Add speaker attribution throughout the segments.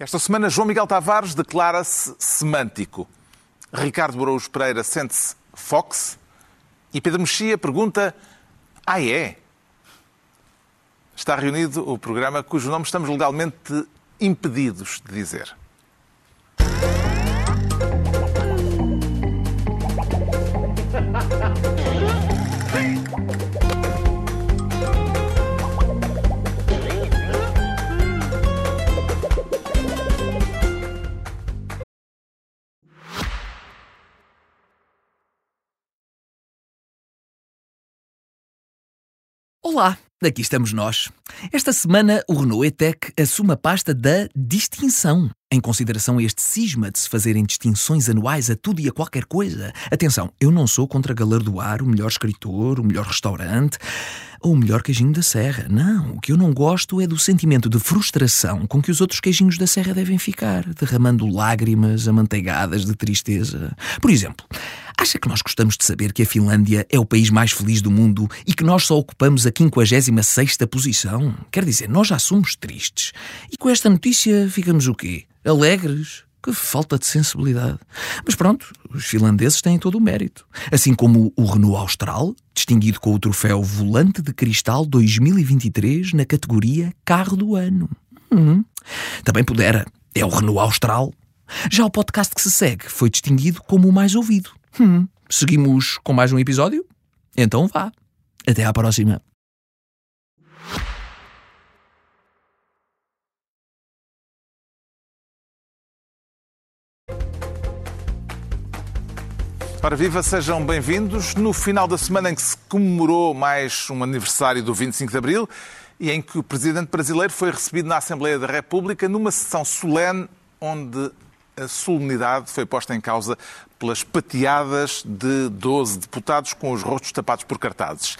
Speaker 1: Esta semana, João Miguel Tavares declara-se semântico. Ricardo Borouz Pereira sente-se Fox. E Pedro Mexia pergunta: Ah, é? Está reunido o programa cujo nome estamos legalmente impedidos de dizer.
Speaker 2: Olá, aqui estamos nós. Esta semana o Renault E-Tech assume a pasta da distinção. Em consideração este cisma de se fazerem distinções anuais a tudo e a qualquer coisa. Atenção, eu não sou contra galardoar o melhor escritor, o melhor restaurante ou o melhor queijinho da serra. Não, o que eu não gosto é do sentimento de frustração com que os outros queijinhos da serra devem ficar, derramando lágrimas amanteigadas de tristeza. Por exemplo, Acha que nós gostamos de saber que a Finlândia é o país mais feliz do mundo e que nós só ocupamos a 56ª posição? Quer dizer, nós já somos tristes. E com esta notícia ficamos o quê? Alegres? Que falta de sensibilidade. Mas pronto, os finlandeses têm todo o mérito. Assim como o Renault Austral, distinguido com o troféu Volante de Cristal 2023 na categoria Carro do Ano. Hum. Também pudera. É o Renault Austral. Já o podcast que se segue foi distinguido como o mais ouvido. Hum. Seguimos com mais um episódio? Então vá. Até à próxima.
Speaker 1: Ora viva, sejam bem-vindos. No final da semana em que se comemorou mais um aniversário do 25 de Abril e em que o presidente brasileiro foi recebido na Assembleia da República numa sessão solene onde a solenidade foi posta em causa pelas pateadas de 12 deputados com os rostos tapados por cartazes.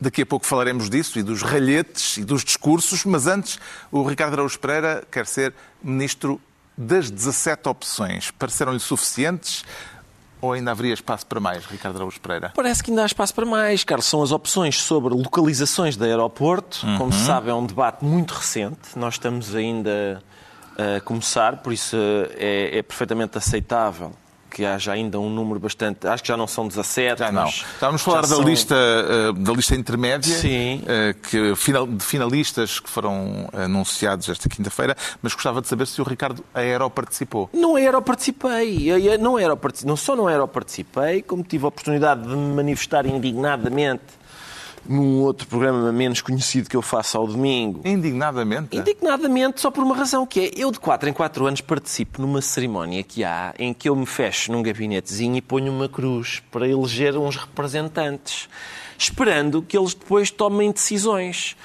Speaker 1: Daqui a pouco falaremos disso e dos ralhetes e dos discursos, mas antes o Ricardo Araújo Pereira quer ser ministro das 17 opções. Pareceram-lhe suficientes? Ou ainda haveria espaço para mais, Ricardo Araújo Pereira?
Speaker 3: Parece que ainda há espaço para mais, Carlos. São as opções sobre localizações de aeroporto. Uhum. Como se sabe, é um debate muito recente. Nós estamos ainda a começar, por isso é, é perfeitamente aceitável que haja ainda um número bastante. Acho que já não são 17.
Speaker 1: Já não. Estávamos a falar da, são... lista, eh, da lista intermédia, Sim. Eh, que, de finalistas que foram anunciados esta quinta-feira, mas gostava de saber se o Ricardo aeroparticipou.
Speaker 3: Não aeroparticipei. Não, aeroparticipei. não só não aeroparticipei, como tive a oportunidade de me manifestar indignadamente num outro programa menos conhecido que eu faço ao domingo.
Speaker 1: Indignadamente?
Speaker 3: Indignadamente, só por uma razão, que é eu de 4 em 4 anos participo numa cerimónia que há em que eu me fecho num gabinetezinho e ponho uma cruz para eleger uns representantes, esperando que eles depois tomem decisões.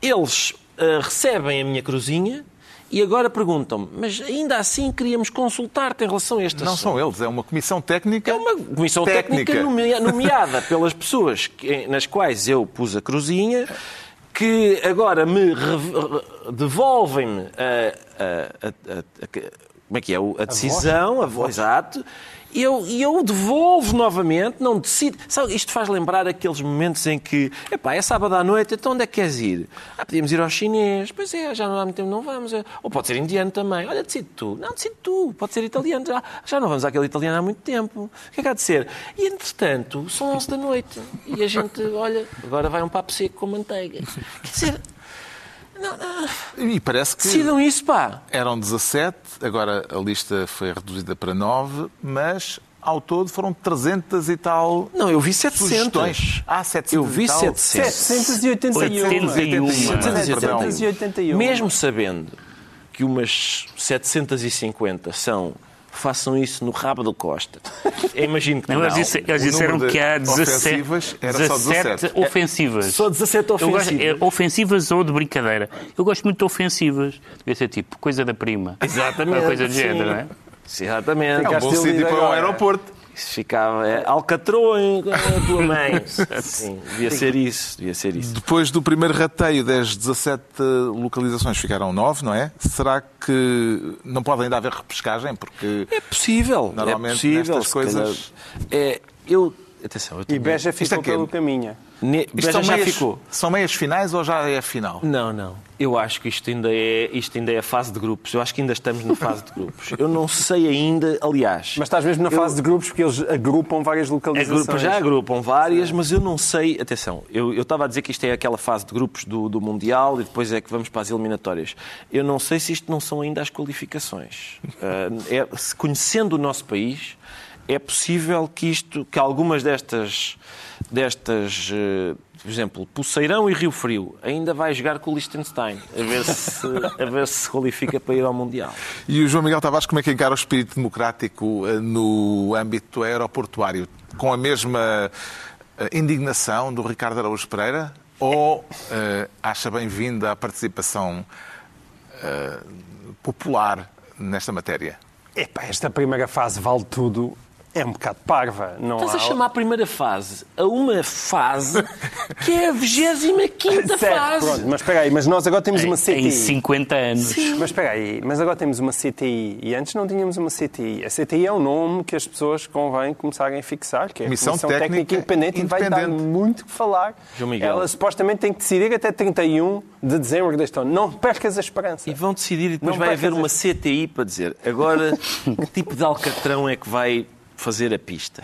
Speaker 3: Eles uh, recebem a minha cruzinha, e agora perguntam-me, mas ainda assim queríamos consultar-te em relação a este
Speaker 1: Não
Speaker 3: assunto.
Speaker 1: são eles, é uma comissão técnica.
Speaker 3: É uma comissão técnica, técnica nomeada pelas pessoas nas quais eu pus a cruzinha, que agora me devolvem-me a, a, a, como é que é? A decisão, a voz, exato, e eu, eu devolvo novamente, não decido. Sabe, isto faz lembrar aqueles momentos em que, epá, é sábado à noite, então onde é que queres ir? Ah, podíamos ir ao chinês. Pois é, já não há muito tempo, não vamos. Ou pode ser indiano também. Olha, decide tu. Não, decide tu. Pode ser italiano. Já, já não vamos àquele italiano há muito tempo. O que é que há de ser? E, entretanto, são 11 da noite. E a gente, olha, agora vai um papo seco com manteiga. Quer dizer,
Speaker 1: não, não. E parece que.
Speaker 3: Decidam isso, pá.
Speaker 1: Eram 17, agora a lista foi reduzida para 9, mas ao todo foram 300 e tal.
Speaker 3: Não, eu vi 700.
Speaker 1: Sugestões. Ah, 700
Speaker 3: Eu vi 700.
Speaker 4: 781.
Speaker 3: 781. Mesmo sabendo que umas 750 são façam isso no rabo do Costa. Eu imagino que não.
Speaker 4: Eles, disse, eles disseram que há 17, 17, ofensivas.
Speaker 3: Só 17 ofensivas.
Speaker 4: Gosto, é, ofensivas ou de brincadeira. Eu gosto muito de ofensivas. Devia ser tipo coisa da prima.
Speaker 3: Exatamente.
Speaker 4: Uma coisa de género, não é?
Speaker 3: Exatamente.
Speaker 1: É um bom sítio para um aeroporto.
Speaker 3: Isso ficava. É, alcatroa a tua mãe. Sim, devia ser isso. Devia ser isso.
Speaker 1: Depois do primeiro rateio das 17 localizações ficaram 9, não é? Será que não pode ainda haver repescagem? Porque.
Speaker 3: É possível.
Speaker 1: Normalmente
Speaker 3: é possível,
Speaker 1: nestas coisas.
Speaker 3: É, eu. Atenção, eu
Speaker 5: E Beja ficou é pelo caminho.
Speaker 3: Ne...
Speaker 1: Isto são, já meias, ficou. são meias finais ou já é a final?
Speaker 3: Não, não. Eu acho que isto ainda, é, isto ainda é a fase de grupos. Eu acho que ainda estamos na fase de grupos. Eu não sei ainda, aliás.
Speaker 5: Mas estás mesmo na fase de grupos porque eles agrupam várias localizações.
Speaker 3: Agrupa, já agrupam várias, Sim. mas eu não sei. Atenção, eu, eu estava a dizer que isto é aquela fase de grupos do, do Mundial e depois é que vamos para as eliminatórias. Eu não sei se isto não são ainda as qualificações. Uh, é, conhecendo o nosso país, é possível que isto, que algumas destas, destas uh, por exemplo, Poceirão e Rio Frio, ainda vai jogar com o Liechtenstein, a ver se, a ver se, qualifica para ir ao Mundial.
Speaker 1: E o João Miguel Tavares, como é que encara o espírito democrático eh, no âmbito aeroportuário? Com a mesma eh, indignação do Ricardo Araújo Pereira? Ou uh, acha bem-vinda a participação uh, popular nesta matéria?
Speaker 5: Epá, esta primeira fase vale tudo é um bocado parva. Não
Speaker 3: Estás
Speaker 5: há...
Speaker 3: a chamar a primeira fase a uma fase que é a 25 fase.
Speaker 5: Pronto, mas espera aí, mas nós agora temos uma CTI.
Speaker 4: Em 50 anos.
Speaker 5: Sim. Mas espera aí, mas agora temos uma CTI e antes não tínhamos uma CTI. A CTI é um nome que as pessoas convém começarem a fixar, que é a
Speaker 1: Comissão, Comissão Técnica,
Speaker 5: Técnica Independente, independente, e vai dar muito que falar. Ela supostamente tem que decidir até 31 de dezembro deste ano. Não percas a esperança.
Speaker 3: E vão decidir e depois não vai haver uma CTI para dizer agora que tipo de alcatrão é que vai fazer a pista.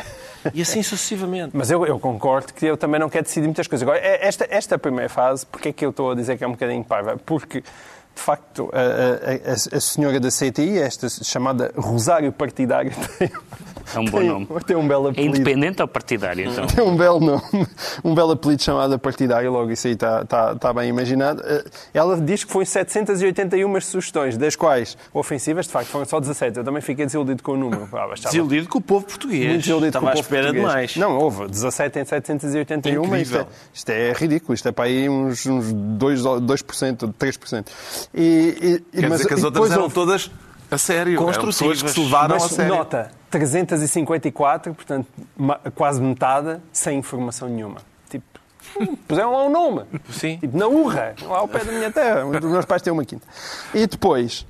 Speaker 3: E assim sucessivamente.
Speaker 5: Mas eu, eu, concordo que eu também não quero decidir muitas coisas. Agora, é, esta, esta primeira fase, porque é que eu estou a dizer que é um bocadinho parva? Porque, de facto, a, a, a senhora da CTI, esta chamada Rosário Partidário, tem,
Speaker 4: é um bom tem, nome.
Speaker 5: Tem um belo
Speaker 4: é apelido. É independente ou partidário, então?
Speaker 5: Tem um belo nome. Um belo apelido chamado partidário, logo isso aí está, está, está bem imaginado. Eh, ela diz que foi 781 sugestões, das quais ofensivas, de facto, foram só 17. Eu também fiquei desiludido com o número.
Speaker 3: Ah, desiludido com o povo português.
Speaker 5: Muito desiludido
Speaker 3: Estava
Speaker 5: com o povo
Speaker 3: à espera
Speaker 5: português.
Speaker 3: demais.
Speaker 5: Não, houve 17 em 781. Isto é, isto é ridículo. Isto é para aí uns, uns 2%, 2% 3%.
Speaker 1: E, e, Quer mas, dizer que as outras eram houve... todas a sério. Construtivas. que se levaram
Speaker 5: mas,
Speaker 1: a sério.
Speaker 5: Nota, 354, portanto, quase metade, sem informação nenhuma. Tipo, puseram lá um nome.
Speaker 3: Sim.
Speaker 5: Tipo, na urra, lá ao pé da minha terra, onde os meus pais têm uma quinta. E depois,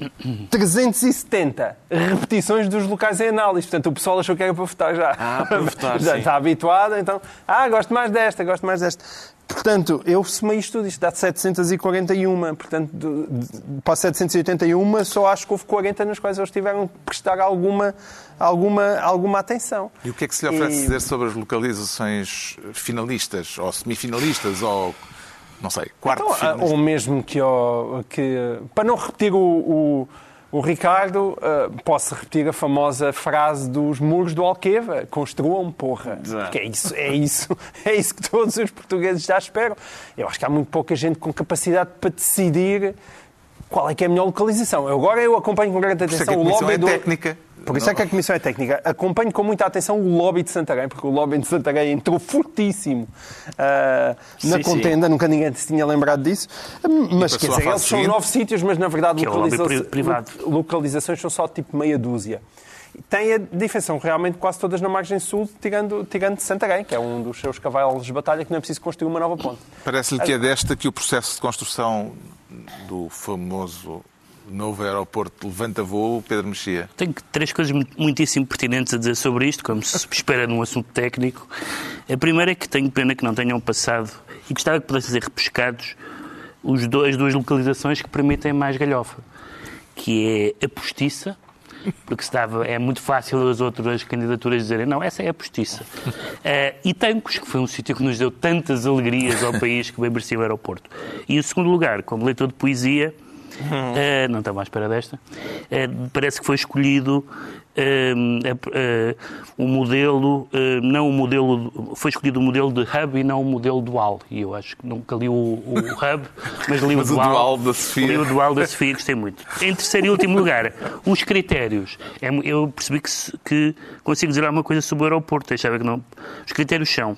Speaker 5: 370 repetições dos locais em análise. Portanto, o pessoal achou que era para votar já.
Speaker 3: Ah, para votar,
Speaker 5: Já
Speaker 3: sim.
Speaker 5: está habituado, então, ah, gosto mais desta, gosto mais desta. Portanto, eu somei isto tudo, isto dá 741. Portanto, de, de, para 781, só acho que houve 40 nas quais eles tiveram que prestar alguma, alguma, alguma atenção.
Speaker 1: E o que é que se lhe oferece e... dizer sobre as localizações finalistas, ou semifinalistas, ou não sei, quarto então,
Speaker 5: Ou mesmo que, que para não repetir o, o o Ricardo, uh, posso repetir a famosa frase dos muros do Alqueva: construam, porra. Porque é isso, é isso, é isso que todos os portugueses já esperam. Eu acho que há muito pouca gente com capacidade para decidir qual é que é a melhor localização. Agora eu acompanho com grande atenção
Speaker 1: é
Speaker 5: o lobby
Speaker 1: é
Speaker 5: do...
Speaker 1: técnica.
Speaker 5: Por isso é que a Comissão é técnica. Acompanho com muita atenção o lobby de Santarém, porque o lobby de Santarém entrou fortíssimo uh, na sim, contenda, sim. nunca ninguém se tinha lembrado disso. Mas quer dizer, eles são nove sítios, mas na verdade
Speaker 4: localiza...
Speaker 5: localizações são só tipo meia dúzia tem a diferença realmente quase todas na margem sul, tirando, tirando Santarém, que é um dos seus cavalos de batalha que não é preciso construir uma nova ponte.
Speaker 1: Parece-lhe que é desta que o processo de construção do famoso novo aeroporto levanta voo, Pedro Mexia?
Speaker 4: Tenho três coisas muitíssimo pertinentes a dizer sobre isto, como se espera num assunto técnico. A primeira é que tenho pena que não tenham passado e gostava que pudessem ser repescados os dois, as duas localizações que permitem mais galhofa, que é a postiça, porque estava, é muito fácil as outras candidaturas dizerem não, essa é a postiça. Uh, e Tancos, que foi um sítio que nos deu tantas alegrias ao país que bem merecia o aeroporto. E o segundo lugar, como leitor de poesia, uh, não estava à espera desta, uh, parece que foi escolhido o modelo, não o modelo, foi escolhido o modelo de hub e não o modelo dual. E eu acho que nunca li o, o hub, mas li
Speaker 1: mas
Speaker 4: o, dual,
Speaker 1: o dual da Sofia.
Speaker 4: Li o dual da Sofia, gostei muito. Em terceiro e último lugar, os critérios. É eu percebi que, que consigo dizer alguma coisa sobre o aeroporto, achava que não. Os critérios são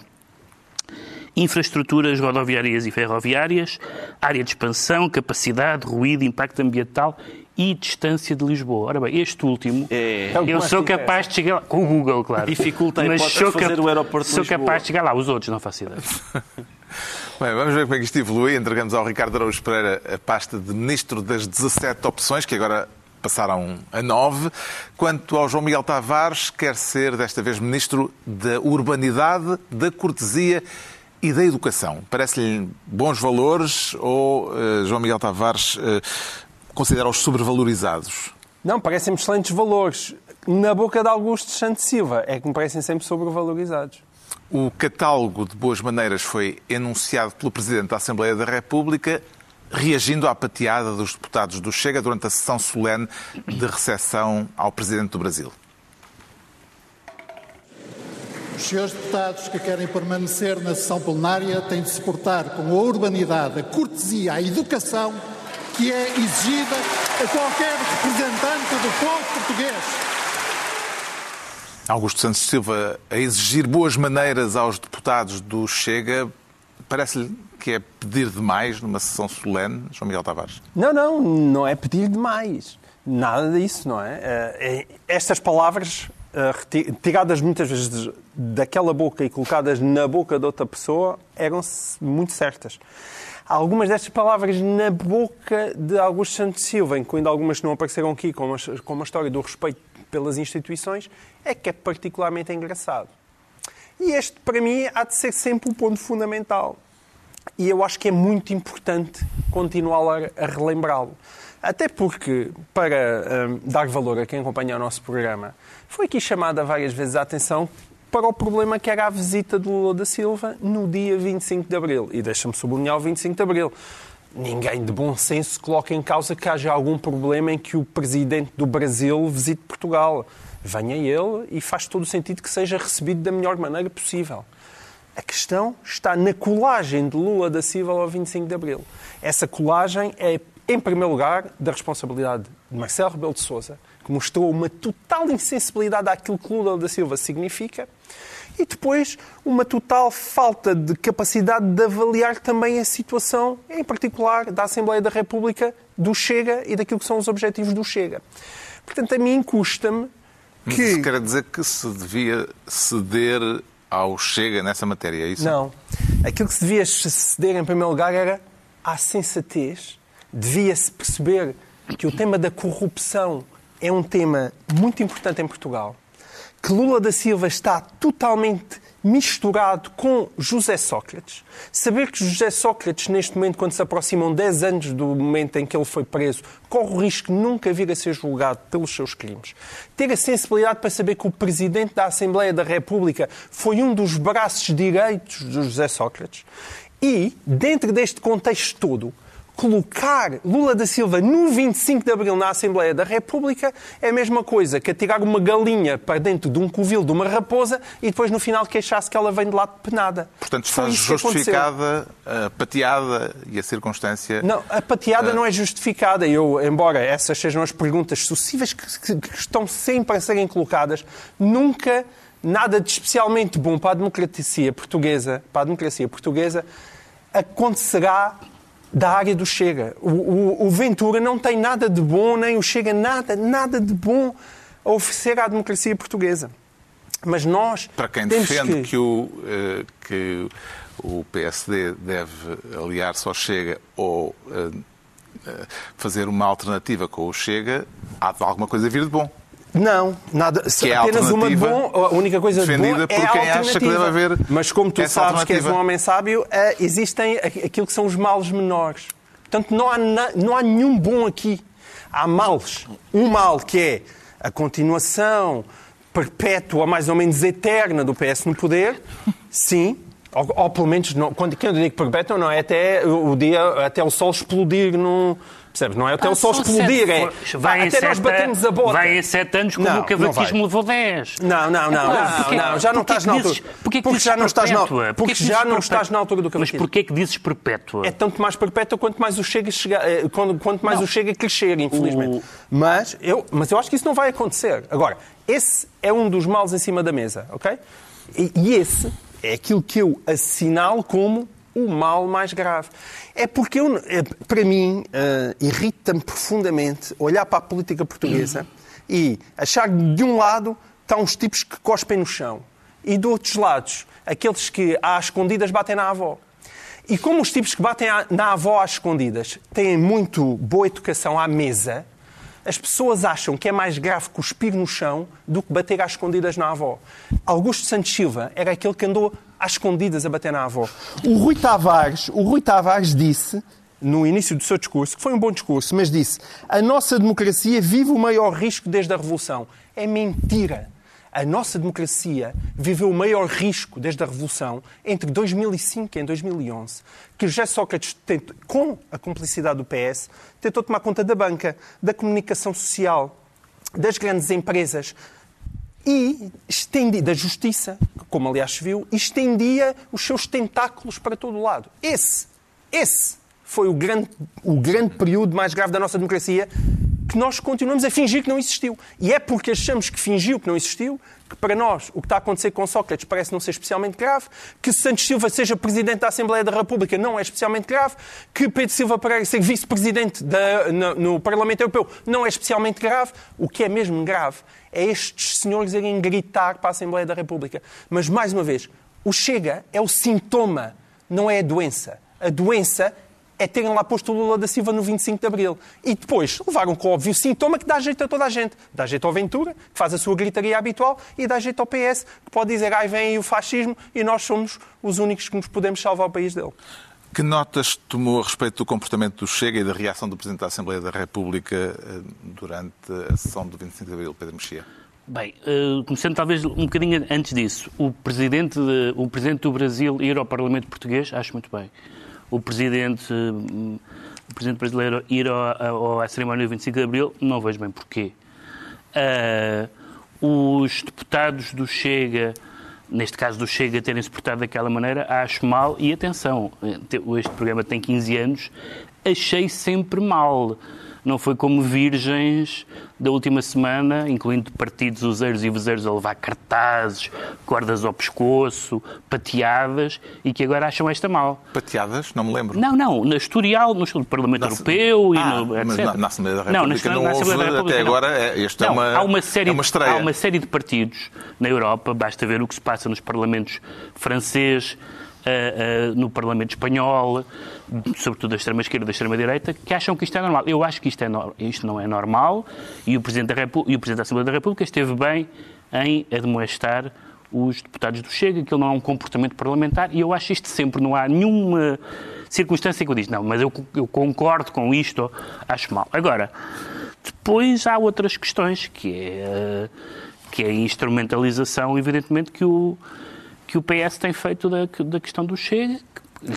Speaker 4: infraestruturas rodoviárias e ferroviárias, área de expansão, capacidade, ruído, impacto ambiental e distância de Lisboa. Ora bem, este último, é. eu sou capaz de chegar lá, com o Google, claro.
Speaker 3: Dificulta mas sou fazer o aeroporto
Speaker 4: Sou capaz de chegar lá, os outros não faço ideia.
Speaker 1: Bem, vamos ver como é que isto evolui. Entregamos ao Ricardo Araújo Pereira a pasta de Ministro das 17 opções, que agora passaram a 9. Quanto ao João Miguel Tavares, quer ser desta vez Ministro da Urbanidade, da Cortesia E da educação? Parece-lhe bons valores ou uh, João Miguel Tavares uh, considera-os sobrevalorizados?
Speaker 5: Não, parecem excelentes valores. Na boca de Augusto Santos Silva é que me parecem sempre sobrevalorizados.
Speaker 1: O catálogo de boas maneiras foi enunciado pelo Presidente da Assembleia da República, reagindo à pateada dos deputados do Chega durante a sessão solene de recepção ao Presidente do Brasil.
Speaker 6: Os senhores deputados que querem permanecer na sessão plenária têm de se portar com a urbanidade, a cortesia, a educação que é exigida a qualquer representante do povo português.
Speaker 1: Augusto Santos Silva a exigir boas maneiras aos deputados do Chega, parece-lhe que é pedir demais numa sessão solene, João Miguel Tavares?
Speaker 5: Não, não, não é pedir demais. Nada disso, não é? Eh, é estas palavras uh, tiradas muitas vezes daquela boca e colocadas na boca de outra pessoa, eram muito certas. Algumas destas palavras na boca de Augusto Santos Silva, incluindo algumas que não apareceram aqui, como a, como a história do respeito pelas instituições, é que é particularmente engraçado. E este, para mim, há de ser sempre o um ponto fundamental. E eu acho que é muito importante continuar a relembrá-lo. Até porque, para um, dar valor a quem acompanha o nosso programa, foi aqui chamada várias vezes a atenção para o problema que era a visita de Lula da Silva no dia 25 de Abril. E deixa-me sublinhar o 25 de Abril. Ninguém de bom senso coloca em causa que haja algum problema em que o presidente do Brasil visite Portugal. Venha ele e faz todo o sentido que seja recebido da melhor maneira possível. A questão está na colagem de Lula da Silva ao 25 de Abril. Essa colagem é, em primeiro lugar, da responsabilidade de Marcelo Rebelo de Sousa, que mostrou uma total insensibilidade àquilo que Lula da Silva significa, e depois uma total falta de capacidade de avaliar também a situação, em particular da Assembleia da República, do Chega e daquilo que são os objetivos do Chega. Portanto, a mim custa-me que...
Speaker 1: Isso quer dizer que se devia ceder ao Chega nessa matéria, é isso?
Speaker 5: Não. Aquilo que se devia ceder, em primeiro lugar, era à sensatez. Devia-se perceber que o tema da corrupção é um tema muito importante em Portugal, que Lula da Silva está totalmente misturado com José Sócrates. Saber que José Sócrates, neste momento, quando se aproximam 10 anos do momento em que ele foi preso, corre o risco de nunca vir a ser julgado pelos seus crimes. Ter a sensibilidade para saber que o Presidente da Assembleia da República foi um dos braços direitos de José Sócrates. E, dentro deste contexto todo, colocar Lula da Silva no 25 de Abril na Assembleia da República é a mesma coisa que atirar uma galinha para dentro de um covil de uma raposa e depois no final queixar-se que ela vem de lado de penada.
Speaker 1: Portanto, está justificada a pateada e a circunstância...
Speaker 5: Não, a pateada uh... não é justificada. Eu, embora essas sejam as perguntas sucessivas que, que, que estão sempre a serem colocadas, nunca nada de especialmente bom para a democracia portuguesa, para a democracia portuguesa acontecerá da área do Chega. O, o, o, Ventura não tem nada de bom, nem o Chega nada, nada de bom a oferecer à democracia portuguesa. Mas nós.
Speaker 1: Para quem defende que... Que, o, eh, que o PSD deve aliar-se ao Chega ou eh, eh, fazer uma alternativa com o Chega, há alguma coisa a vir de bom.
Speaker 5: Não, nada.
Speaker 1: Que é
Speaker 5: apenas uma
Speaker 1: de
Speaker 5: bom. A única coisa de bom é
Speaker 1: por quem acha que deve haver.
Speaker 5: Mas como tu sabes que és um homem sábio, eh, existem aquilo que são os males menores. Portanto, não há, não há nenhum bom aqui. Há males. Um mal que é a continuação perpétua, mais ou menos eterna, do PS no poder. Sim, ou, ou, pelo menos, não, quando, quando eu digo perpétua, não é até o dia, até o sol explodir num, Percebes? Não é até ah, o sol explodir, é.
Speaker 4: Vai até nós batemos a bota. Vai em sete anos como não, o cavaquismo levou dez.
Speaker 5: Não, não, não. Ah, não, não, já não estás na altura. Porquê porque já não estás na altura. Porque já não estás na altura do cavaquismo.
Speaker 4: Mas porquê que dizes perpétua?
Speaker 5: É tanto mais perpétua quanto mais o chega, chega eh, quanto mais não. o chega crescer, infelizmente. O... Mas, eu, mas eu acho que isso não vai acontecer. Agora, esse é um dos males em cima da mesa, ok? E, e esse é aquilo que eu assinalo como o mal mais grave. É porque, eu, é, para mim, uh, irrita-me profundamente olhar para a política portuguesa e achar que, de um lado, estão os tipos que cospem no chão e, de outros lados, aqueles que, às escondidas, batem na avó. E como os tipos que batem na avó às escondidas têm muito boa educação à mesa, as pessoas acham que é mais grave cuspir no chão do que bater às escondidas na avó. Augusto Santos Silva era aquele que andou às escondidas a bater na avó. O Rui Tavares, o Rui Tavares disse no início do seu discurso, que foi um bom discurso, mas disse: a nossa democracia vive o maior risco desde a Revolução. É mentira. A nossa democracia viveu o maior risco desde a Revolução entre 2005 e 2011, que José Sócrates, tentou, com a cumplicidade do PS, tentou tomar conta da banca, da comunicação social, das grandes empresas e estendia, da justiça, como aliás se viu, estendia os seus tentáculos para todo o lado. Esse, esse foi o grande, o grande período mais grave da nossa democracia que nós continuamos a fingir que não existiu. E é porque achamos que fingiu que não existiu que para nós o que está a acontecer com Sócrates parece não ser especialmente grave, que Santos Silva seja Presidente da Assembleia da República não é especialmente grave, que Pedro Silva Pereira ser Vice-Presidente no, no Parlamento Europeu não é especialmente grave. O que é mesmo grave é estes senhores irem gritar para a Assembleia da República. Mas, mais uma vez, o Chega é o sintoma, não é a doença. A doença é terem lá posto o Lula da Silva no 25 de Abril. E depois levaram com o óbvio sintoma que dá jeito a toda a gente. Dá jeito ao Ventura, que faz a sua gritaria habitual, e dá jeito ao PS, que pode dizer, ai, vem aí o fascismo, e nós somos os únicos que nos podemos salvar o país dele.
Speaker 1: Que notas tomou a respeito do comportamento do Chega e da reação do Presidente da Assembleia da República eh, durante a sessão do 25 de Abril, Pedro Mexia?
Speaker 4: Bem, uh, começando talvez um bocadinho antes disso, o presidente, de, o presidente do Brasil ir ao Parlamento Português, acho muito bem o presidente, o presidente brasileiro ir ao, à cerimónia do 25 de Abril, não vejo bem porquê. Uh, os deputados do Chega, neste caso do Chega, terem se portado daquela maneira, acho mal. E atenção, este programa tem 15 anos, achei sempre mal não foi como virgens da última semana, incluindo partidos useiros e vezeiros a levar cartazes, cordas ao pescoço, pateadas, e que agora acham esta mal.
Speaker 1: Pateadas? Não me lembro.
Speaker 4: Não, não, na historial, no Parlamento na, Europeu
Speaker 1: ah,
Speaker 4: e no,
Speaker 1: etc. Na, na Assembleia da República não, na, na Assembleia da República, até não. agora, é, é não, é uma,
Speaker 4: há uma série,
Speaker 1: é uma estreia.
Speaker 4: Há uma série de partidos na Europa, basta ver o que se passa nos parlamentos francês, uh, no Parlamento Espanhol, sobretudo da extrema-esquerda e da extrema-direita, que acham que isto é normal. Eu acho que isto, é no... isto não é normal e o, Presidente da e o Presidente da Assembleia da República esteve bem em admoestar os deputados do Chega, que ele não é um comportamento parlamentar, e eu acho isto sempre, não há nenhuma circunstância que eu diz, não, mas eu, eu concordo com isto, acho mal. Agora, depois há outras questões, que é, que é a instrumentalização, evidentemente, que o, que o PS tem feito da, da questão do Chega,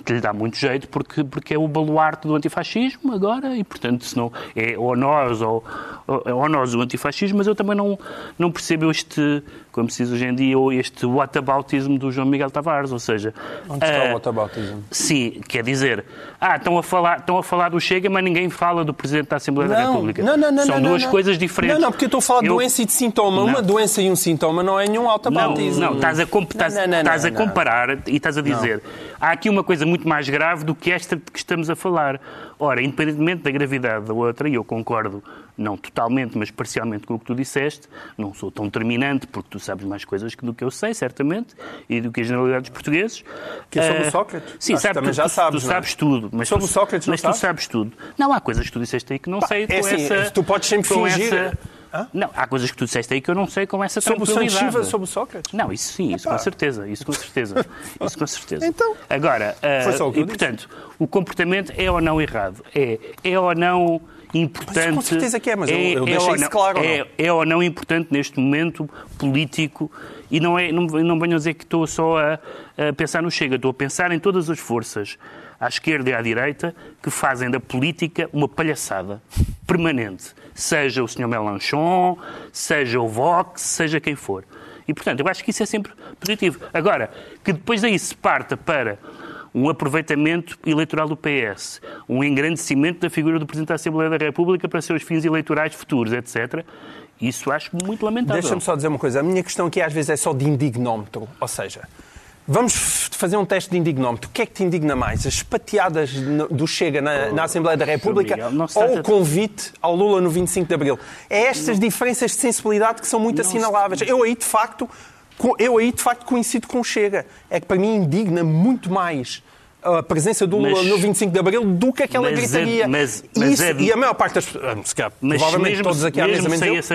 Speaker 4: que lhe dá muito jeito porque, porque é o baluarte do antifascismo agora e, portanto, se não é ou nós ou, ou, ou nós o antifascismo, mas eu também não, não percebo este, como se diz hoje em dia, este whataboutismo do João Miguel Tavares, ou seja...
Speaker 5: Onde está uh, o whataboutismo?
Speaker 4: Sim, quer dizer, ah, estão a, falar, estão a falar do Chega, mas ninguém fala do Presidente da Assembleia
Speaker 5: não,
Speaker 4: da República.
Speaker 5: Não, não, não.
Speaker 4: São
Speaker 5: não,
Speaker 4: duas
Speaker 5: não,
Speaker 4: coisas diferentes.
Speaker 5: Não, não, porque eu estou a falar de eu... doença e de sintoma. Não. Uma doença e um sintoma não é nenhum whataboutismo.
Speaker 4: Não, não, estás a, estás, estás a comparar e estás a dizer, há aqui uma coisa muito mais grave do que esta de que estamos a falar. Ora, independentemente da gravidade da outra, e eu concordo não totalmente, mas parcialmente com o que tu disseste, não sou tão determinante, porque tu sabes mais coisas do que eu sei, certamente, e do que a generalidade dos portugueses.
Speaker 5: Que é sobre o ah, Sócrates?
Speaker 4: Sim, sabe,
Speaker 5: também
Speaker 4: tu,
Speaker 5: já sabes,
Speaker 4: tu, tu sabes tudo. Mas
Speaker 5: sobre
Speaker 4: tu,
Speaker 5: o Sócrates
Speaker 4: Mas
Speaker 5: não
Speaker 4: tu sabes tudo. Não, há coisas que tu disseste aí que não
Speaker 5: Pá,
Speaker 4: sei
Speaker 5: é
Speaker 4: com
Speaker 5: assim,
Speaker 4: essa...
Speaker 5: Tu podes sempre fingir...
Speaker 4: Essa, não, há coisas que tu disseste aí que eu não sei com essa
Speaker 5: sobre
Speaker 4: tranquilidade.
Speaker 5: Sobre o Santos sobre o Sócrates?
Speaker 4: Não, isso sim, isso Epá. com certeza, isso com certeza. Isso com certeza.
Speaker 5: Então,
Speaker 4: Agora, uh, e portanto, o comportamento é ou não errado? É, é ou não importante. Mas
Speaker 5: com certeza que é, mas é, eu, eu é deixei isso claro.
Speaker 4: É, ou é ou não importante neste momento político e não, é, não, não venham dizer que estou só a, a pensar no Chega, estou a pensar em todas as forças à esquerda e à direita que fazem da política uma palhaçada permanente. Seja o Sr. Melanchon, seja o Vox, seja quem for. E, portanto, eu acho que isso é sempre positivo. Agora, que depois daí se parta para um aproveitamento eleitoral do PS, um engrandecimento da figura do Presidente da Assembleia da República para seus fins eleitorais futuros, etc. Isso acho muito lamentável.
Speaker 5: Deixa-me só dizer uma coisa. A minha questão aqui às vezes é só de indignómetro. Ou seja, Vamos fazer um teste de indignómetro. O que é que te indigna mais? As pateadas do Chega na, na Assembleia da República ou o convite ao Lula no 25 de Abril? É estas diferenças de sensibilidade que são muito assinaláveis. Eu aí, de facto, eu aí, de facto, coincido com o Chega. É que para mim indigna muito mais a presença do Lula
Speaker 4: Mas-
Speaker 5: no 25 de Abril do que aquela
Speaker 4: Mas é-
Speaker 5: gritaria.
Speaker 4: mas- mas
Speaker 5: Isso-
Speaker 4: é-
Speaker 5: E a maior parte das pessoas,
Speaker 4: Mas
Speaker 5: provavelmente
Speaker 4: mesmo-
Speaker 5: todos aqui à
Speaker 4: mesmo
Speaker 5: mesa,
Speaker 4: esse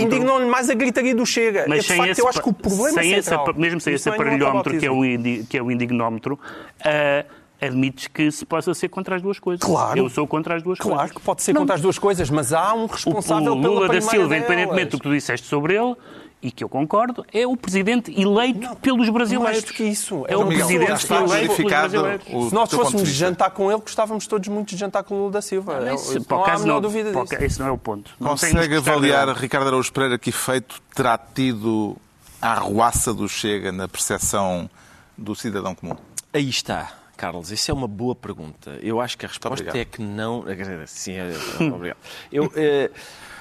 Speaker 5: indignam-lhe mais a gritaria do Chega.
Speaker 4: Mas
Speaker 5: É, de facto,
Speaker 4: esse,
Speaker 5: eu acho que o problema
Speaker 4: sem
Speaker 5: é
Speaker 4: esse,
Speaker 5: central.
Speaker 4: mesmo sem esse
Speaker 5: é
Speaker 4: aparelhómetro, que é, o que é o indignómetro, ah, admites que se possa ser contra as duas coisas.
Speaker 5: Claro.
Speaker 4: Eu sou contra as duas
Speaker 5: Claro
Speaker 4: coisas.
Speaker 5: que pode ser
Speaker 4: Não.
Speaker 5: contra as duas coisas, mas há um
Speaker 4: O,
Speaker 5: responsável
Speaker 4: o
Speaker 5: pela
Speaker 4: Lula da Silva,
Speaker 5: delas.
Speaker 4: independentemente do que tu disseste sobre ele, e que eu concordo, é o presidente eleito pelos brasileiros.
Speaker 5: Mais do que isso.
Speaker 4: É
Speaker 5: uma
Speaker 4: o
Speaker 1: Miguel,
Speaker 4: presidente eleito pelos brasileiros.
Speaker 1: o
Speaker 5: Se nós fôssemos jantar com ele, gostávamos todos muito de jantar com o Lula da Silva.
Speaker 4: Não,
Speaker 5: Eu-
Speaker 4: isso,
Speaker 5: não há a
Speaker 4: não,
Speaker 5: dúvida disso.
Speaker 4: ca- esse não é o ponto. Não
Speaker 1: Consegue avaliar. Ricardo Araújo Pereira, que efeito terá tido a arruaça do Chega na percepção do cidadão comum?
Speaker 3: Aí está, Carlos. Isso é uma boa pergunta. Eu acho que a resposta é que não. Sim, é- obrigado. Eu, eh,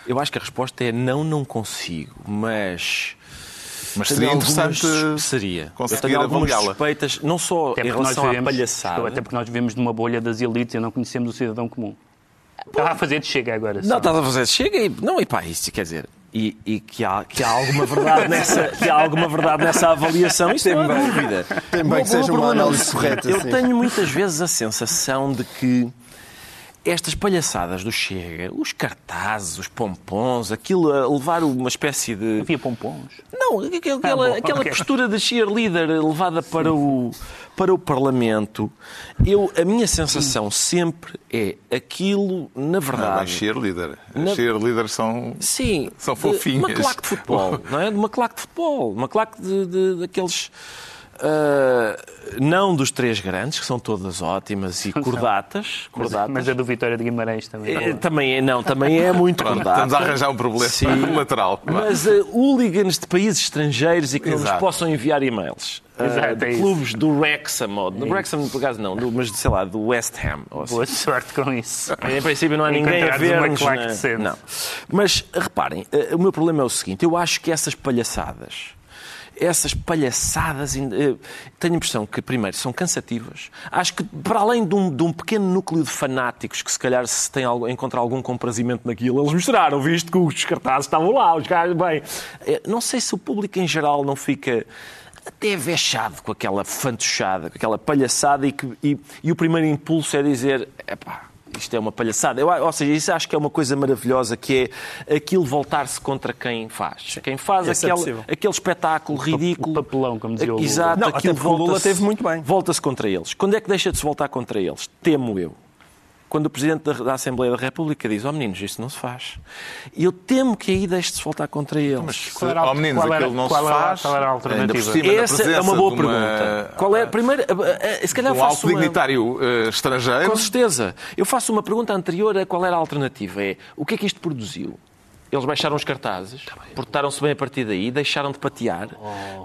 Speaker 3: eu acho que a resposta é não, não consigo, mas.
Speaker 1: Mas seria interessante
Speaker 3: Seria. Eu
Speaker 1: conseguir
Speaker 3: tenho algumas
Speaker 1: avaliá-la.
Speaker 3: suspeitas, não só
Speaker 4: Até
Speaker 3: em relação à
Speaker 4: vivemos,
Speaker 3: palhaçada.
Speaker 4: até porque nós vivemos numa bolha das elites e não conhecemos o cidadão comum. Estava a fazer de chega agora.
Speaker 3: Não, estás a fazer. Chega e. Não, e pá, isso quer dizer. E, e que, há, que há alguma verdade nessa, que há alguma verdade nessa avaliação, isso não
Speaker 5: Tem bem.
Speaker 3: dúvida.
Speaker 5: Tem bem que seja uma análise correta,
Speaker 3: Eu
Speaker 5: sim.
Speaker 3: tenho muitas vezes a sensação de que estas palhaçadas do Chega, os cartazes, os pompons, aquilo a levar uma espécie de.
Speaker 4: Havia pompons.
Speaker 3: Não, aquela,
Speaker 4: Ah,
Speaker 3: aquela postura de cheerleader levada para o, para o Parlamento, eu, a minha sensação sempre é aquilo, na
Speaker 1: Não, é
Speaker 3: verdade.
Speaker 1: cheerleader.
Speaker 3: Na-
Speaker 1: Cheerleaders são...
Speaker 3: Sim,
Speaker 1: São
Speaker 3: de
Speaker 1: fofinhas.
Speaker 3: Uma claque de futebol, não é? De uma claque de futebol, uma claque de, de- daqueles. Ah, não dos três grandes, que são todas ótimas e cordatas.
Speaker 4: Mas,
Speaker 3: cordatas.
Speaker 4: mas a do Vitória de Guimarães também.
Speaker 3: É, também é, não, também é muito
Speaker 1: Pronto,
Speaker 3: cordata.
Speaker 1: estamos a arranjar um problema
Speaker 3: Sim.
Speaker 1: lateral.
Speaker 3: Mas uh, hooligans de países estrangeiros e que não nos
Speaker 1: Exato.
Speaker 3: possam enviar e-mails. Uh,
Speaker 4: Exato,
Speaker 3: de
Speaker 4: é isso.
Speaker 3: clubes do Wrexham, ou, do Wrexham, por acaso não, do, mas sei lá, do West Ham. ou assim.
Speaker 4: Boa sorte com isso.
Speaker 3: Em princípio não há ninguém a
Speaker 4: claque
Speaker 3: na-
Speaker 4: decente.
Speaker 3: Não. Mas reparem, eh, o meu problema é o seguinte: eu acho que essas palhaçadas, essas palhaçadas, eh, tenho a impressão que, primeiro, são cansativas. Acho que, para além de um, de um pequeno núcleo de fanáticos que, se calhar, se tem algo, encontrar algum comprazimento naquilo, eles mostraram, visto que os cartazes estavam lá, os caras, bem. eh, Não sei se o público em geral não fica até vexado com aquela fantochada, com aquela palhaçada e, que, e, e o primeiro impulso é dizer, epá, isto é uma palhaçada. Eu, ou seja, isso acho que é uma coisa maravilhosa, que é aquilo voltar-se contra quem faz. Quem faz
Speaker 5: Isso é
Speaker 3: aquele, aquele espetáculo ridículo.
Speaker 4: o papelão, como dizia o Lula.
Speaker 3: Exato,
Speaker 5: Não,
Speaker 3: aquilo
Speaker 5: Lula teve muito bem.
Speaker 3: Volta-se contra eles. Quando é que deixa de se voltar contra eles? Temo eu. Quando o Presidente da, da Assembleia da República diz, ó meninos, isso não se faz. E eu temo que aí deixe de se voltar contra eles.
Speaker 1: Mas,
Speaker 4: Qual era a-
Speaker 1: ao meninos,
Speaker 4: qual era-
Speaker 1: aquilo não
Speaker 4: qual
Speaker 1: se
Speaker 4: era-
Speaker 1: faz.
Speaker 4: qual era a alternativa?
Speaker 1: cima,
Speaker 3: Essa é uma boa
Speaker 1: de
Speaker 3: pergunta. Qual é a primeira? eh, eh, Se calhar
Speaker 1: um
Speaker 3: faço
Speaker 1: alto
Speaker 3: uma...
Speaker 1: dignitário eh, estrangeiro.
Speaker 3: Com certeza. Eu faço uma pergunta anterior a qual era a alternativa. É o que é que isto produziu? Eles baixaram os cartazes, portaram-se bem a partir daí, deixaram de patear.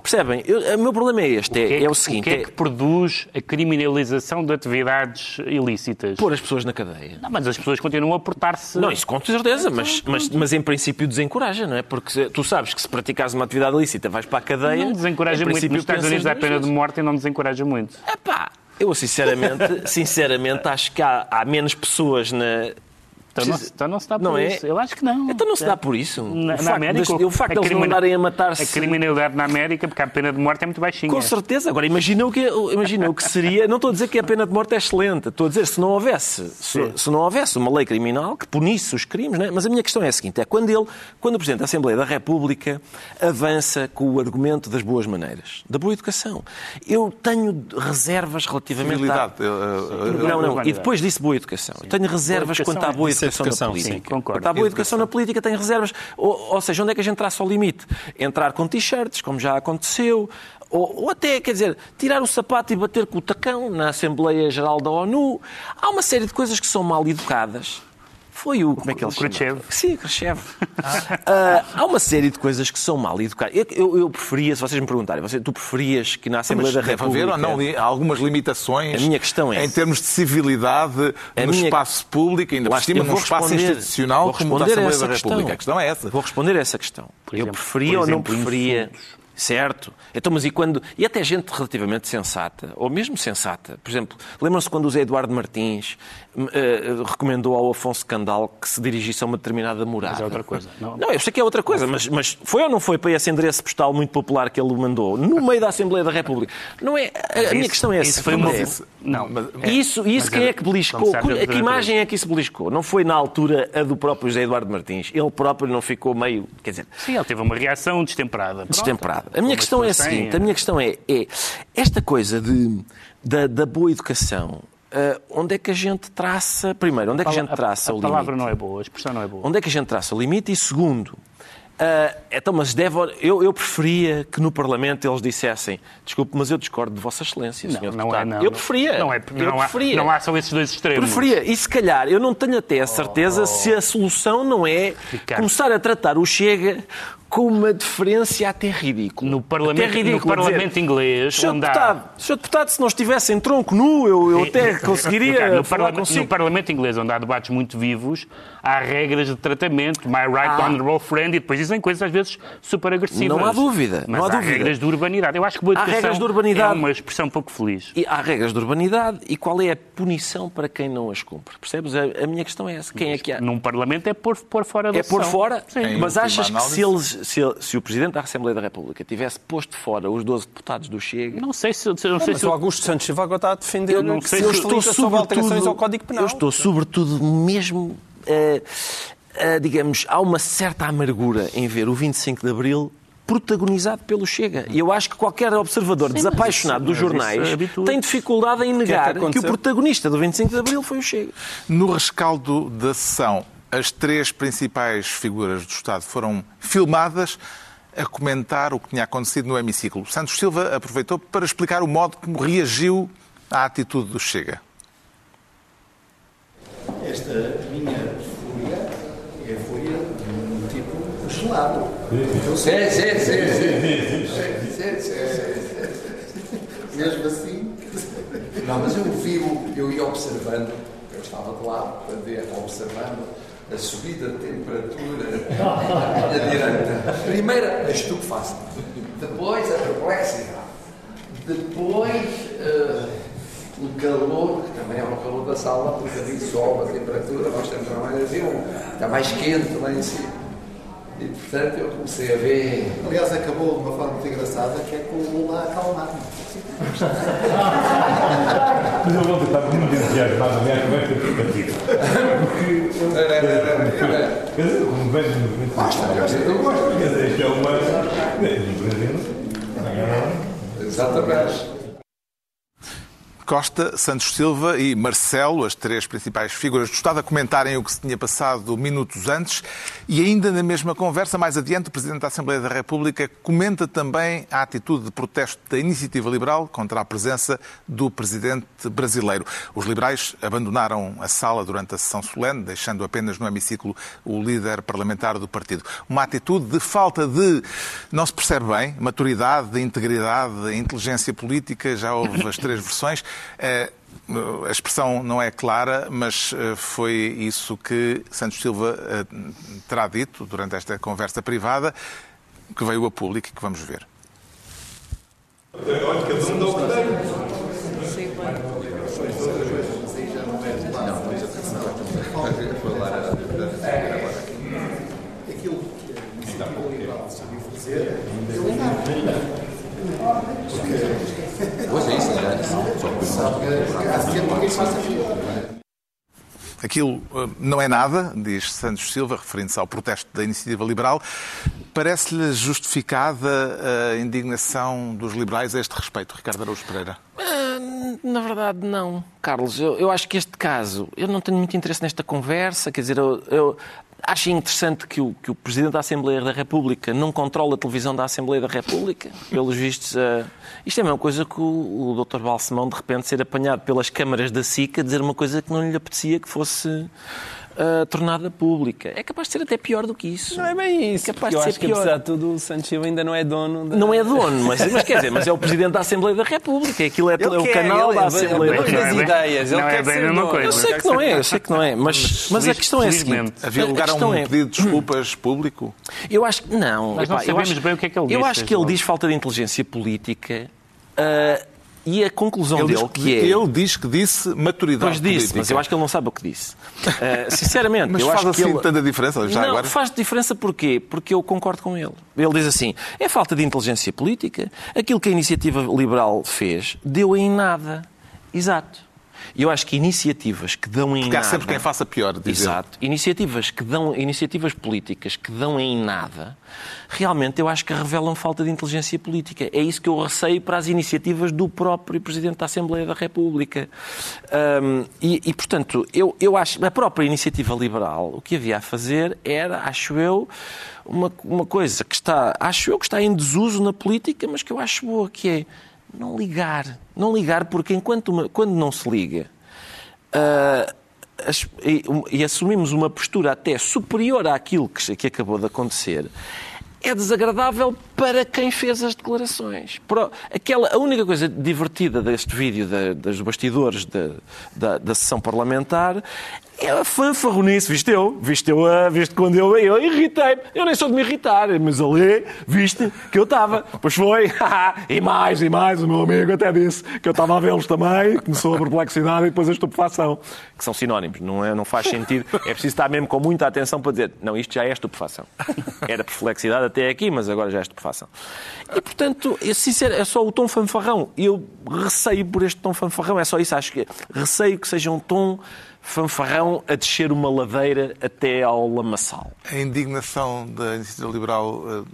Speaker 3: Percebem? Eu- o meu problema é este, é,
Speaker 4: Oh. que
Speaker 3: é
Speaker 4: que-
Speaker 3: o seguinte,
Speaker 4: que é
Speaker 3: é
Speaker 4: que produz a criminalização de atividades ilícitas?
Speaker 3: pôr as pessoas na cadeia.
Speaker 4: Não, mas as pessoas continuam a portar-se...
Speaker 3: Não, isso com certeza, mas, mas, mas em princípio desencoraja, não é? Porque tu sabes que se praticares uma atividade ilícita vais para a cadeia.
Speaker 4: Não desencoraja muito. Nos Estados Unidos há pena de morte e não desencoraja muito.
Speaker 3: Epá, eu sinceramente, sinceramente acho que há, há menos pessoas na.
Speaker 4: Então não, se- então não se dá por
Speaker 3: Não é?
Speaker 4: isso. Eu acho que não.
Speaker 3: Então não se dá por isso.
Speaker 4: Na,
Speaker 3: o
Speaker 4: na América,
Speaker 3: de, o facto de eles não andarem a matar-se.
Speaker 4: A criminalidade na América, porque a pena de morte é muito baixinha.
Speaker 3: Com certeza. Agora, imagina o, que, imagina o que seria. Não estou a dizer que a pena de morte é excelente. Estou a dizer se não houvesse, se, se não houvesse uma lei criminal que punisse os crimes. Não é? Mas a minha questão é a seguinte: é quando ele, quando o Presidente da Assembleia da República avança com o argumento das boas maneiras, da boa educação. Eu tenho reservas relativamente
Speaker 1: Civilidade.
Speaker 3: à. Não, não. E depois disse boa educação. Eu tenho reservas
Speaker 4: educação
Speaker 3: quanto à
Speaker 4: é-
Speaker 3: boa
Speaker 5: isso é
Speaker 3: educação,
Speaker 5: educação,
Speaker 3: na política.
Speaker 4: sim, concordo.
Speaker 3: À boa educação na política, tenho reservas. Ou, ou seja, onde é que a gente traça o limite? Entrar com t-shirts, como já aconteceu, ou, ou até, quer dizer, tirar o sapato e bater com o tacão na Assembleia Geral da ONU. Há uma série de coisas que são mal educadas. Foi o. Como é que ele
Speaker 4: O
Speaker 3: se chama?
Speaker 4: Khrushchev.
Speaker 3: Sim, Khrushchev. Ah, há uma série de coisas que são mal educadas. Eu, eu, eu preferia, se vocês me perguntarem, você, tu preferias que na Assembleia
Speaker 1: Mas
Speaker 3: da
Speaker 1: deve
Speaker 3: República.
Speaker 1: haver ou não li- algumas limitações
Speaker 3: A minha questão é
Speaker 1: em termos de civilidade
Speaker 3: A
Speaker 1: no
Speaker 3: minha-
Speaker 1: espaço público, ainda
Speaker 3: Lá
Speaker 1: por cima num espaço institucional
Speaker 3: vou
Speaker 1: como da Assembleia
Speaker 3: essa
Speaker 1: da
Speaker 3: questão.
Speaker 1: República. A questão é essa.
Speaker 3: Vou responder a essa questão. eu
Speaker 4: exemplo-
Speaker 3: preferia
Speaker 4: por
Speaker 3: ou não preferia. Certo. Então, mas e quando. E até gente relativamente sensata, ou mesmo sensata. Por exemplo, lembram-se quando o Zé Eduardo Martins uh, recomendou ao Afonso Candal que se dirigisse a uma determinada morada. Mas
Speaker 4: é outra coisa.
Speaker 3: Não, não eu sei que é outra coisa, mas, mas foi ou não foi para esse endereço postal muito popular que ele mandou, no meio da Assembleia da República? Não é. A, a minha questão é essa. Isso
Speaker 4: foi
Speaker 3: uma...
Speaker 4: é? Não. Mas,
Speaker 3: é. Isso, isso quem é que beliscou? A que imagem é que isso beliscou? Não foi na altura a do próprio José Eduardo Martins. Ele próprio não ficou meio. Quer dizer.
Speaker 4: Sim, ele teve uma reação destemperada.
Speaker 3: Destemperada. A minha questão é a seguinte: a minha questão é, é esta coisa de, da, da boa educação. Uh, onde é que a gente traça. Primeiro, onde é que a, gente traça
Speaker 4: a, a
Speaker 3: o limite?
Speaker 4: A palavra não é boa, a expressão não é boa.
Speaker 3: Onde é que a gente traça o limite? E segundo, Uh, então, mas deve, eu, eu preferia que no Parlamento eles dissessem desculpe, mas eu discordo de Vossa Excelência,
Speaker 4: não. Não é, não.
Speaker 3: Eu preferia.
Speaker 4: Não, é,
Speaker 3: eu
Speaker 4: não,
Speaker 3: preferia.
Speaker 4: Há, não há só esses dois extremos.
Speaker 3: Preferia. E se calhar, eu não tenho até a certeza oh, se a solução não é Ricardo. começar a tratar o Chega com uma deferência até ridícula.
Speaker 4: No Parlamento, até ridículo, no parlamento dizer, inglês,
Speaker 3: Sr. Deputado, há... Sr. Deputado, se não estivesse em tronco nu, eu, eu até conseguiria Ricardo,
Speaker 4: no, parlamento, no parlamento inglês, onde há debates muito vivos, há regras de tratamento, my right ah. honorable friend, e depois dizem coisas às vezes super agressivas.
Speaker 3: Não há dúvida.
Speaker 4: Mas
Speaker 3: não há,
Speaker 4: há
Speaker 3: dúvida.
Speaker 4: regras de urbanidade. Eu acho que boa educação há regras de urbanidade. é uma expressão pouco feliz.
Speaker 3: E há regras de urbanidade e qual é a punição para quem não as cumpre? Percebes? A, a minha questão é essa. Quem é que há?
Speaker 4: Num parlamento é pôr, pôr fora da
Speaker 3: É pôr fora? Sim. Mas achas que se, eles, se, se o Presidente da Assembleia da República tivesse posto fora os 12 deputados do Chega...
Speaker 4: Não sei se... Não sei
Speaker 5: se o Augusto Santos Silva agora está a defender
Speaker 3: eu não sei se eu estou sobre alterações ao Código Penal. Eu estou sobretudo mesmo... Uh, uh, digamos, há uma certa amargura em ver o 25 de Abril protagonizado pelo Chega. E eu acho que qualquer observador Sim, desapaixonado dos jornais tem dificuldade em negar que, é que, que, o protagonista do 25 de Abril foi o Chega.
Speaker 1: No rescaldo da sessão, as três principais figuras do Estado foram filmadas a comentar o que tinha acontecido no hemiciclo. Santos Silva aproveitou para explicar o modo como reagiu à atitude do Chega.
Speaker 7: Esta minha fúria é a fúria de um tipo gelado. Sim, sim, sim, sim. Mesmo assim. Não, mas eu vivo, eu ia observando, eu estava de lado para ver, observando a subida de temperatura à minha direita. Primeiro, a estupefação. Depois, a perplexidade. Depois, uh, o calor, que também é o calor da sala, porque ali sobe a temperatura, nós temos uma mais está mais quente lá em cima. E portanto eu comecei a ver. Aliás, acabou de uma forma muito engraçada, que é com o Lula a acalmar-me.
Speaker 8: Mas eu vou tentar muito entusiasmado a minha conversa partida. Porque. Quer dizer, como vejo no movimento. Basta, eu gosto. Quer dizer, isto é uma.
Speaker 7: Exatamente.
Speaker 1: Costa, Santos Silva e Marcelo, as três principais figuras do Estado, a comentarem o que se tinha passado minutos antes. E ainda na mesma conversa, mais adiante, o Presidente da Assembleia da República comenta também a atitude de protesto da Iniciativa Liberal contra a presença do Presidente brasileiro. Os liberais abandonaram a sala durante a sessão solene, deixando apenas no hemiciclo o líder parlamentar do partido. Uma atitude de falta de, não se percebe bem, maturidade, de integridade, de inteligência política, já houve as três versões. É, a expressão não é clara, mas eh, foi isso que Santos Silva eh, terá dito durante esta conversa privada, que veio a público e que vamos ver. Cada um dá o que tem. Aquilo que a iniciativa liberal decidiu fazer, Pois é isso, Aquilo não é nada, diz Santos Silva, referindo-se ao protesto da Iniciativa Liberal. Parece-lhe justificada a indignação dos liberais a este respeito, Ricardo Araújo Pereira?
Speaker 3: Na verdade, não, Carlos. Eu, eu acho que este caso, eu não tenho muito interesse nesta conversa, quer dizer, eu, eu Acho interessante que o, que o Presidente da Assembleia da República não controla a televisão da Assembleia da República. Pelos vistos, uh, isto é a mesma coisa que o, o Dr. Balsemão, de repente, ser apanhado pelas câmaras da SICA dizer uma coisa que não lhe apetecia que fosse uh, tornada pública. É capaz de ser até pior do que isso.
Speaker 5: Não é bem isso.
Speaker 3: É capaz
Speaker 5: eu
Speaker 3: de ser
Speaker 5: acho que,
Speaker 3: pior.
Speaker 5: apesar de tudo, o Santos Silva ainda não é dono. Da...
Speaker 3: Não é dono, mas, mas quer dizer, mas é o Presidente da Assembleia da República. Aquilo é,
Speaker 5: Ele
Speaker 3: é o
Speaker 5: quer,
Speaker 3: canal
Speaker 5: ele-
Speaker 3: da
Speaker 5: ele-
Speaker 3: Assembleia
Speaker 5: ele-
Speaker 3: da
Speaker 5: ele-
Speaker 3: República.
Speaker 5: das ideias, ele
Speaker 4: não é
Speaker 5: quer
Speaker 4: bem
Speaker 5: ser
Speaker 4: a mesma
Speaker 5: dono.
Speaker 4: coisa.
Speaker 3: Eu sei que não é, eu sei que não é, mas, mas a questão é a seguinte.
Speaker 1: Havia lugar a um
Speaker 3: é-
Speaker 1: pedido de desculpas público?
Speaker 3: Eu acho que não.
Speaker 4: Nós não
Speaker 3: eu
Speaker 4: sabemos
Speaker 3: acho-
Speaker 4: bem o que é que ele
Speaker 3: Eu
Speaker 4: disse,
Speaker 3: acho que ele diz falta de inteligência política ah, e a conclusão
Speaker 1: Ele
Speaker 3: dele
Speaker 1: diz,
Speaker 3: que é...
Speaker 1: ele diz que disse maturidade
Speaker 3: Pois disse,
Speaker 1: política.
Speaker 3: mas eu acho que ele não sabe o que disse. Ah, sinceramente,
Speaker 1: Mas
Speaker 3: eu
Speaker 1: faz
Speaker 3: acho que
Speaker 1: assim
Speaker 3: ele...
Speaker 1: tanta diferença já
Speaker 3: não,
Speaker 1: agora?
Speaker 3: faz diferença porquê? Porque eu concordo com ele. Ele diz assim, é falta de inteligência política. Aquilo que a iniciativa liberal fez deu em nada. Exato. E eu acho que iniciativas que dão em
Speaker 1: Porque há
Speaker 3: nada...
Speaker 1: sempre quem faça pior, diz ele.
Speaker 3: Exato. Iniciativas que dão, iniciativas políticas que dão em nada, realmente eu acho que revelam falta de inteligência política. É isso que eu receio para as iniciativas do próprio Presidente da Assembleia da República. Hum, e, e, portanto, eu, eu acho a própria iniciativa liberal, o que havia a fazer era, acho eu, uma, uma coisa que está, acho eu, que está em desuso na política, mas que eu acho boa, que é não ligar. Não ligar, porque enquanto uma- quando não se liga, ah, as- e, e assumimos uma postura até superior àquilo que, que acabou de acontecer, é desagradável para quem fez as declarações. Aquela, a única coisa divertida deste vídeo da- dos bastidores da, da sessão parlamentar é fanfarronice. Viste eu? Viste eu? ah, Viste quando eu, eu irritei-me. Eu nem sou de me irritar, mas ali, viste que eu estava. Pois foi. e mais, e mais. O meu amigo até disse que eu estava a vê-los também. Começou a perplexidade e depois a estupefação. Que são sinónimos. Não, é, não faz sentido. É preciso estar mesmo com muita atenção para dizer não, isto já é estupefação. Era perplexidade até aqui, mas agora já é estupefação. E, portanto, é, sincero, é só o tom fanfarrão. Eu receio por este tom fanfarrão. É só isso. Acho que receio que seja um tom fanfarrão a descer uma ladeira até ao lamaçal.
Speaker 1: A indignação da iniciativa liberal eh,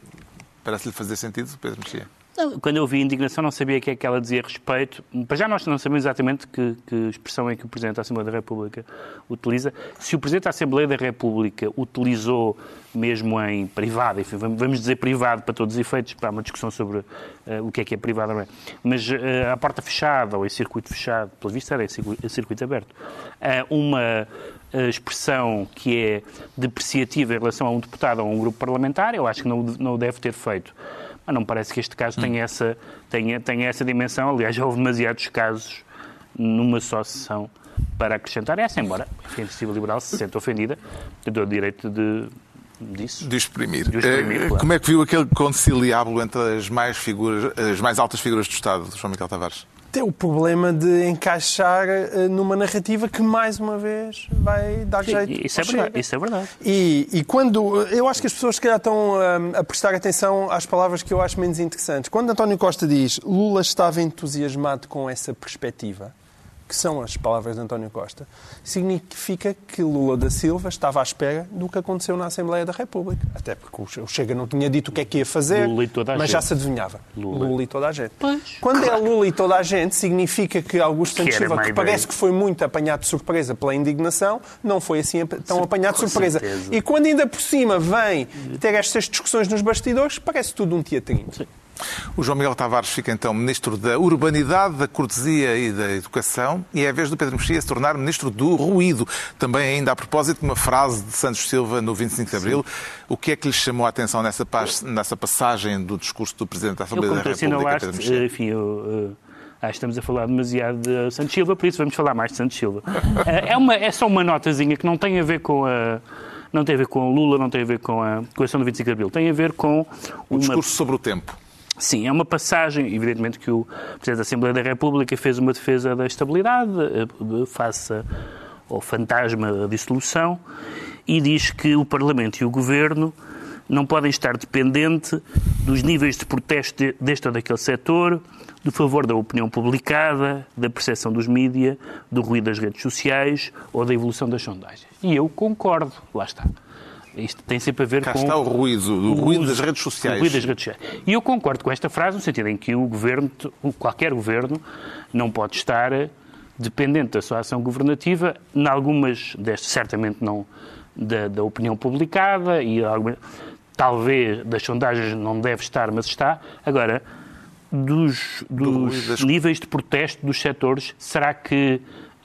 Speaker 1: parece-lhe fazer sentido, Pedro Mexia?
Speaker 4: Quando eu vi indignação, não sabia o que é que ela dizia a respeito. Para já, nós não sabemos exatamente que, que expressão é que o Presidente da Assembleia da República utiliza. Se o Presidente da Assembleia da República utilizou mesmo em privado, enfim, vamos dizer privado para todos os efeitos, para uma discussão sobre eh, o que é que é privado ou não é, mas eh, à porta fechada ou em circuito fechado, pelo visto era em circuito, aberto, eh, uma eh, expressão que é depreciativa em relação a um deputado ou a um grupo parlamentar, eu acho que não, não o deve ter feito. Mas não me parece que este caso tenha, essa, tenha, tenha essa dimensão. Aliás, já houve demasiados casos numa só sessão para acrescentar essa, embora enfim, a iniciativa liberal se sente ofendida, eu dou o direito de, disso.
Speaker 1: De exprimir.
Speaker 4: De exprimir,
Speaker 1: Eh,
Speaker 4: claro.
Speaker 1: Como é que viu aquele conciliábulo entre as mais, figuras, as mais altas figuras do Estado, João Miguel Tavares?
Speaker 5: Tem o problema de encaixar eh, numa narrativa que, mais uma vez, vai dar jeito.
Speaker 4: Isso é verdade.
Speaker 5: Chega.
Speaker 4: Isso é verdade.
Speaker 5: E, e quando. Eu acho que as pessoas, se calhar, estão hum, a prestar atenção às palavras que eu acho menos interessantes. Quando António Costa diz Lula estava entusiasmado com essa perspectiva, que são as palavras de António Costa, significa que Lula da Silva estava à espera do que aconteceu na Assembleia da República. Até porque o Chega não tinha dito o que é que ia fazer,
Speaker 4: Lula e toda a
Speaker 5: mas já
Speaker 4: gente.
Speaker 5: se adivinhava.
Speaker 4: Lula.
Speaker 5: Lula. e toda a gente.
Speaker 4: Pois.
Speaker 5: Quando é Lula e toda a gente, significa que Augusto
Speaker 4: Que
Speaker 5: Santos Silva, que
Speaker 4: ideia.
Speaker 5: parece que foi muito apanhado de surpresa pela indignação, não foi assim tão apanhado de surpresa.
Speaker 4: certeza.
Speaker 5: E quando ainda por cima vem ter estas discussões nos bastidores, parece tudo um teatrinho.
Speaker 1: O João Miguel Tavares fica então Ministro da Urbanidade, da Cortesia e da Educação e é a vez do Pedro Mexia se tornar Ministro do Ruído. Também ainda a propósito de uma frase de Santos Silva no 25 de Abril. O que é que lhe chamou a atenção nessa, pas- nessa passagem do discurso do Presidente da
Speaker 4: Eu,
Speaker 1: Assembleia
Speaker 4: como
Speaker 1: da
Speaker 4: tu
Speaker 1: República, Pedro Mexia?
Speaker 4: enfim, eu, eh, acho que estamos a falar demasiado de Santos Silva, por isso vamos falar mais de Santos Silva. Eh, é, uma, é só uma notazinha que não tem a ver com a. Não tem a ver com o Lula, não tem a ver com a coleção do 25 de Abril. Tem a ver com
Speaker 1: O
Speaker 4: uma
Speaker 1: discurso sobre o tempo.
Speaker 4: Sim, é uma passagem, evidentemente que o Presidente da Assembleia da República fez uma defesa da estabilidade eh, face ao fantasma da dissolução e diz que o Parlamento e o Governo não podem estar dependentes dos níveis de protesto de- deste ou daquele setor, do favor da opinião publicada, da percepção dos mídias, do ruído das redes sociais ou da evolução das sondagens. E eu concordo, lá está. Isto tem sempre a ver
Speaker 1: Cá
Speaker 4: com
Speaker 1: está o ruído, o
Speaker 4: o
Speaker 1: ruído
Speaker 4: uso-
Speaker 1: das redes sociais.
Speaker 4: o ruído das redes sociais. E eu concordo com esta frase no sentido em que o governo, qualquer governo, não pode estar dependente da sua ação governativa, em algumas destas, certamente não da, da opinião publicada e alguma- talvez das sondagens não deve estar, mas está. Agora, dos, dos
Speaker 1: das-
Speaker 4: níveis de protesto dos setores, será que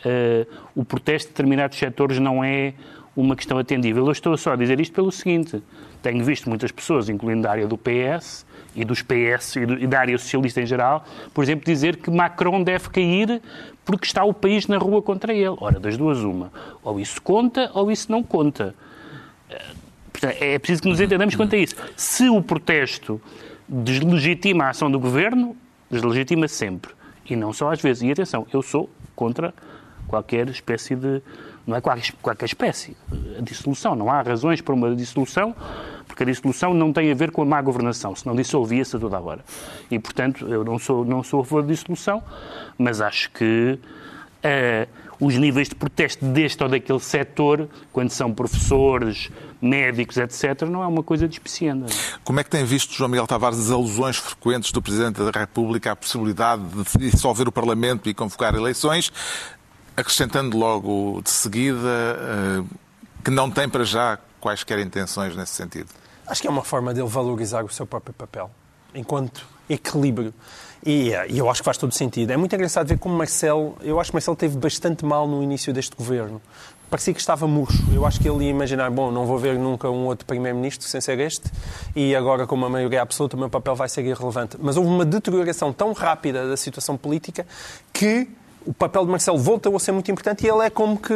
Speaker 4: eh, o protesto de determinados setores não é uma questão atendível. Eu estou só a dizer isto pelo seguinte: tenho visto muitas pessoas, incluindo da área do PS e dos PS e, do, e da área socialista em geral, por exemplo, dizer que Macron deve cair porque está o país na rua contra ele. Ora, das duas, uma. Ou isso conta ou isso não conta. É preciso que nos entendamos quanto a isso. Se o protesto deslegitima a ação do governo, deslegitima sempre. E não só às vezes. E atenção, eu sou contra qualquer espécie de. Não é qualquer, qualquer espécie. A dissolução. Não há razões para uma dissolução, porque a dissolução não tem a ver com a má governação, senão dissolvia-se a toda a hora. E, portanto, eu não sou, não sou a favor da dissolução, mas acho que. Uh, os níveis de protesto deste ou daquele setor, quando são professores, médicos, etc., não é uma coisa despecienda.
Speaker 1: Como é que tem visto, João Miguel Tavares, as alusões frequentes do Presidente da República à possibilidade de dissolver o Parlamento e convocar eleições, acrescentando logo de seguida eh, que não tem para já quaisquer intenções nesse sentido?
Speaker 5: Acho que é uma forma dele valorizar o seu próprio papel, enquanto equilíbrio. E, e, eu acho que faz todo sentido. É muito engraçado ver como Marcelo, eu acho que Marcelo teve bastante mal no início deste governo. Parecia que estava murcho. Eu acho que ele ia imaginar, bom, não vou ver nunca um outro primeiro-ministro sem ser este, e agora com uma maioria absoluta o meu papel vai ser irrelevante. Mas houve uma deterioração tão rápida da situação política que o papel de Marcelo voltou a ser muito importante e ele é como que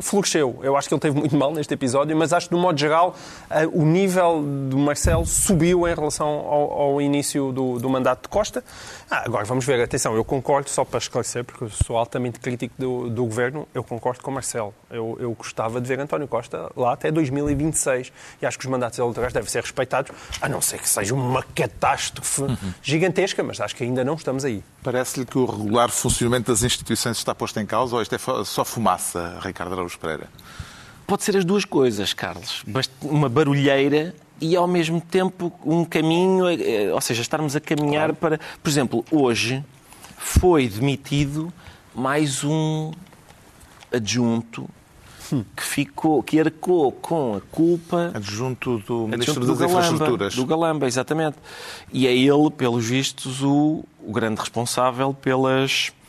Speaker 5: floresceu. Eu acho que ele teve muito mal neste episódio, mas acho que, de um modo geral, eh, o nível do Marcelo subiu em relação ao, ao início do, do, mandato de Costa. Ah, agora, vamos ver. Atenção, eu concordo, só para esclarecer, porque eu sou altamente crítico do, do governo, eu concordo com Marcelo. Eu, eu gostava de ver António Costa lá até 2026 e acho que os mandatos eleitorais devem ser respeitados, a não ser que seja uma catástrofe uhum. gigantesca, mas acho que ainda não estamos aí.
Speaker 1: Parece-lhe que o regular funcionamento das instituições está posto em causa ou isto é só fumaça, Ricardo Araújo Pereira?
Speaker 3: Pode ser as duas coisas, Carlos. Uma barulheira e, ao mesmo tempo, um caminho, eh, ou seja, estarmos a caminhar claro. para... Por exemplo, hoje foi demitido mais um adjunto que ficou, que arcou com a culpa.
Speaker 1: Adjunto do Ministro adjunto das do Infraestruturas.
Speaker 3: Do Galamba, exatamente. E é ele, pelos vistos, o, o grande responsável pelas eh,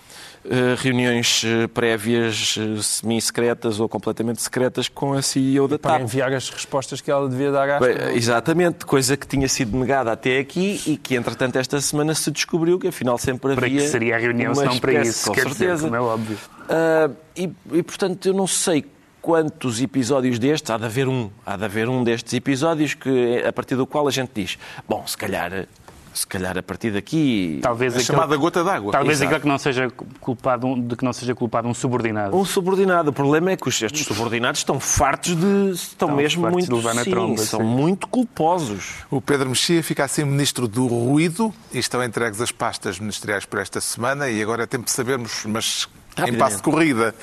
Speaker 3: reuniões eh, prévias eh, semi-secretas ou completamente secretas com a CEO da TAP.
Speaker 5: Para enviar as respostas que ela devia dar à
Speaker 3: Exatamente, coisa que tinha sido negada até aqui e que, entretanto, esta semana se descobriu que afinal sempre havia.
Speaker 4: Para que seria a reunião, se não para isso, com certeza. Dizer, é óbvio.
Speaker 3: Uh, e, e, portanto, eu não sei quantos episódios destes, há de haver um, há de haver um destes episódios que, a partir do qual a gente diz, bom, se calhar se calhar a partir daqui.
Speaker 1: Talvez a aquele, chamada gota d'água.
Speaker 4: Talvez aquele que não seja culpado, de que não seja culpado um subordinado.
Speaker 3: Um subordinado. O problema é que estes subordinados estão fartos de. estão, estão mesmo muito. De levar na tromba, sim, são sim. muito culposos.
Speaker 1: O Pedro Mexia fica assim ministro do ruído e estão entregues as pastas ministeriais por esta semana e agora é tempo de sabermos, mas em passo de corrida.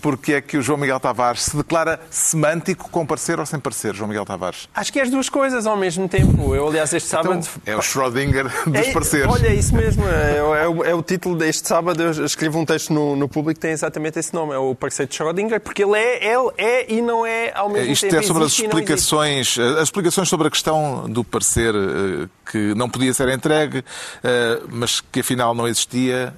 Speaker 1: Porque é que o João Miguel Tavares se declara semântico com parecer ou sem parecer, João Miguel Tavares?
Speaker 5: Acho que é as duas coisas ao mesmo tempo. Eu, aliás, este então, sábado...
Speaker 1: é o Schrödinger dos
Speaker 5: é,
Speaker 1: pareceres.
Speaker 5: Olha, é isso mesmo. É, é, o, é, o, título deste sábado. Eu escrevo um texto no, no público que tem exatamente esse nome. É o parecer de Schrödinger, porque ele é, ele é e não é ao mesmo
Speaker 1: Isto
Speaker 5: tempo.
Speaker 1: Isto é sobre as explicações, as explicações sobre a questão do parecer eh, que não podia ser entregue, eh, mas que afinal não existia.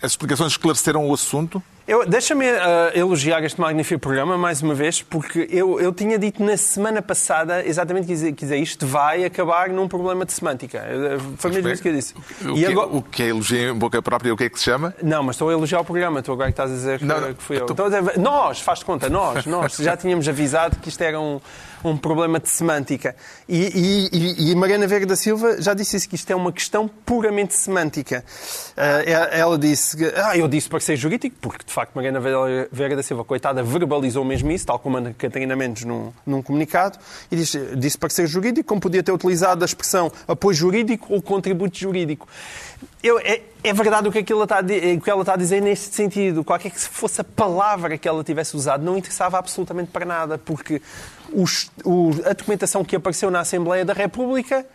Speaker 1: As explicações esclareceram o assunto?
Speaker 5: Deixa-me uh, elogiar este magnífico programa mais uma vez, porque eu, eu tinha dito na semana passada exatamente que dizer isto vai acabar num problema de semântica. Eh, foi mesmo isso que eu disse.
Speaker 1: O, que, agora... o que é elogio em boca própria, o que é que se chama?
Speaker 5: Não, mas estou a elogiar o programa, tu agora que estás a dizer que, não, que fui eu. Tô... Então, nós, faz de conta, nós, nós, já tínhamos avisado que isto era um um problema de semântica. E, e, e, Mariana Veiga da Silva já disse isso, que isto é uma questão puramente semântica. Uh, ela disse que, ah, eu disse para ser jurídico, porque de facto Mariana Veiga da Silva, coitada, verbalizou mesmo isso, tal como a Catarina Mendes num, num comunicado, e disse, disse para ser jurídico, como podia ter utilizado a expressão apoio jurídico ou contributo jurídico. Eu, é, é, verdade o que, ela está a, o que ela está a dizer neste sentido. Qualquer que fosse a palavra que ela tivesse usado, não interessava absolutamente para nada, porque os, o, a documentação que apareceu na Assembleia da República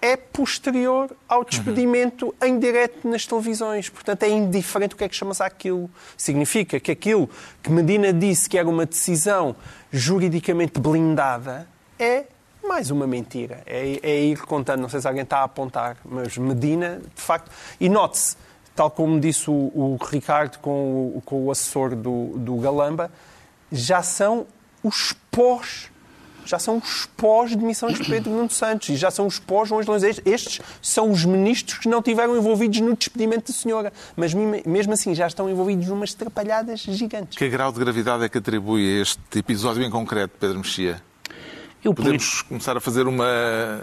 Speaker 5: é posterior ao despedimento uhum. em direto nas televisões. Portanto, é indiferente o que é que chama-se aquilo. Significa que aquilo que Medina disse que era uma decisão juridicamente blindada é mais uma mentira. É, é ir contando, não sei se alguém está a apontar, mas Medina, de facto. E note-se, tal como disse o, o Ricardo com o, com o assessor do, do Galamba, já são os pós já são os pós demissões de Pedro Nuno Santos e já são os pós João Leões. Estes são os ministros que não tiveram envolvidos no despedimento da senhora, mas mesmo assim já estão envolvidos numas trapalhadas gigantes.
Speaker 1: Que grau de gravidade é que atribui a este episódio em concreto, Pedro Mexia? Eu Podemos começar a fazer uma,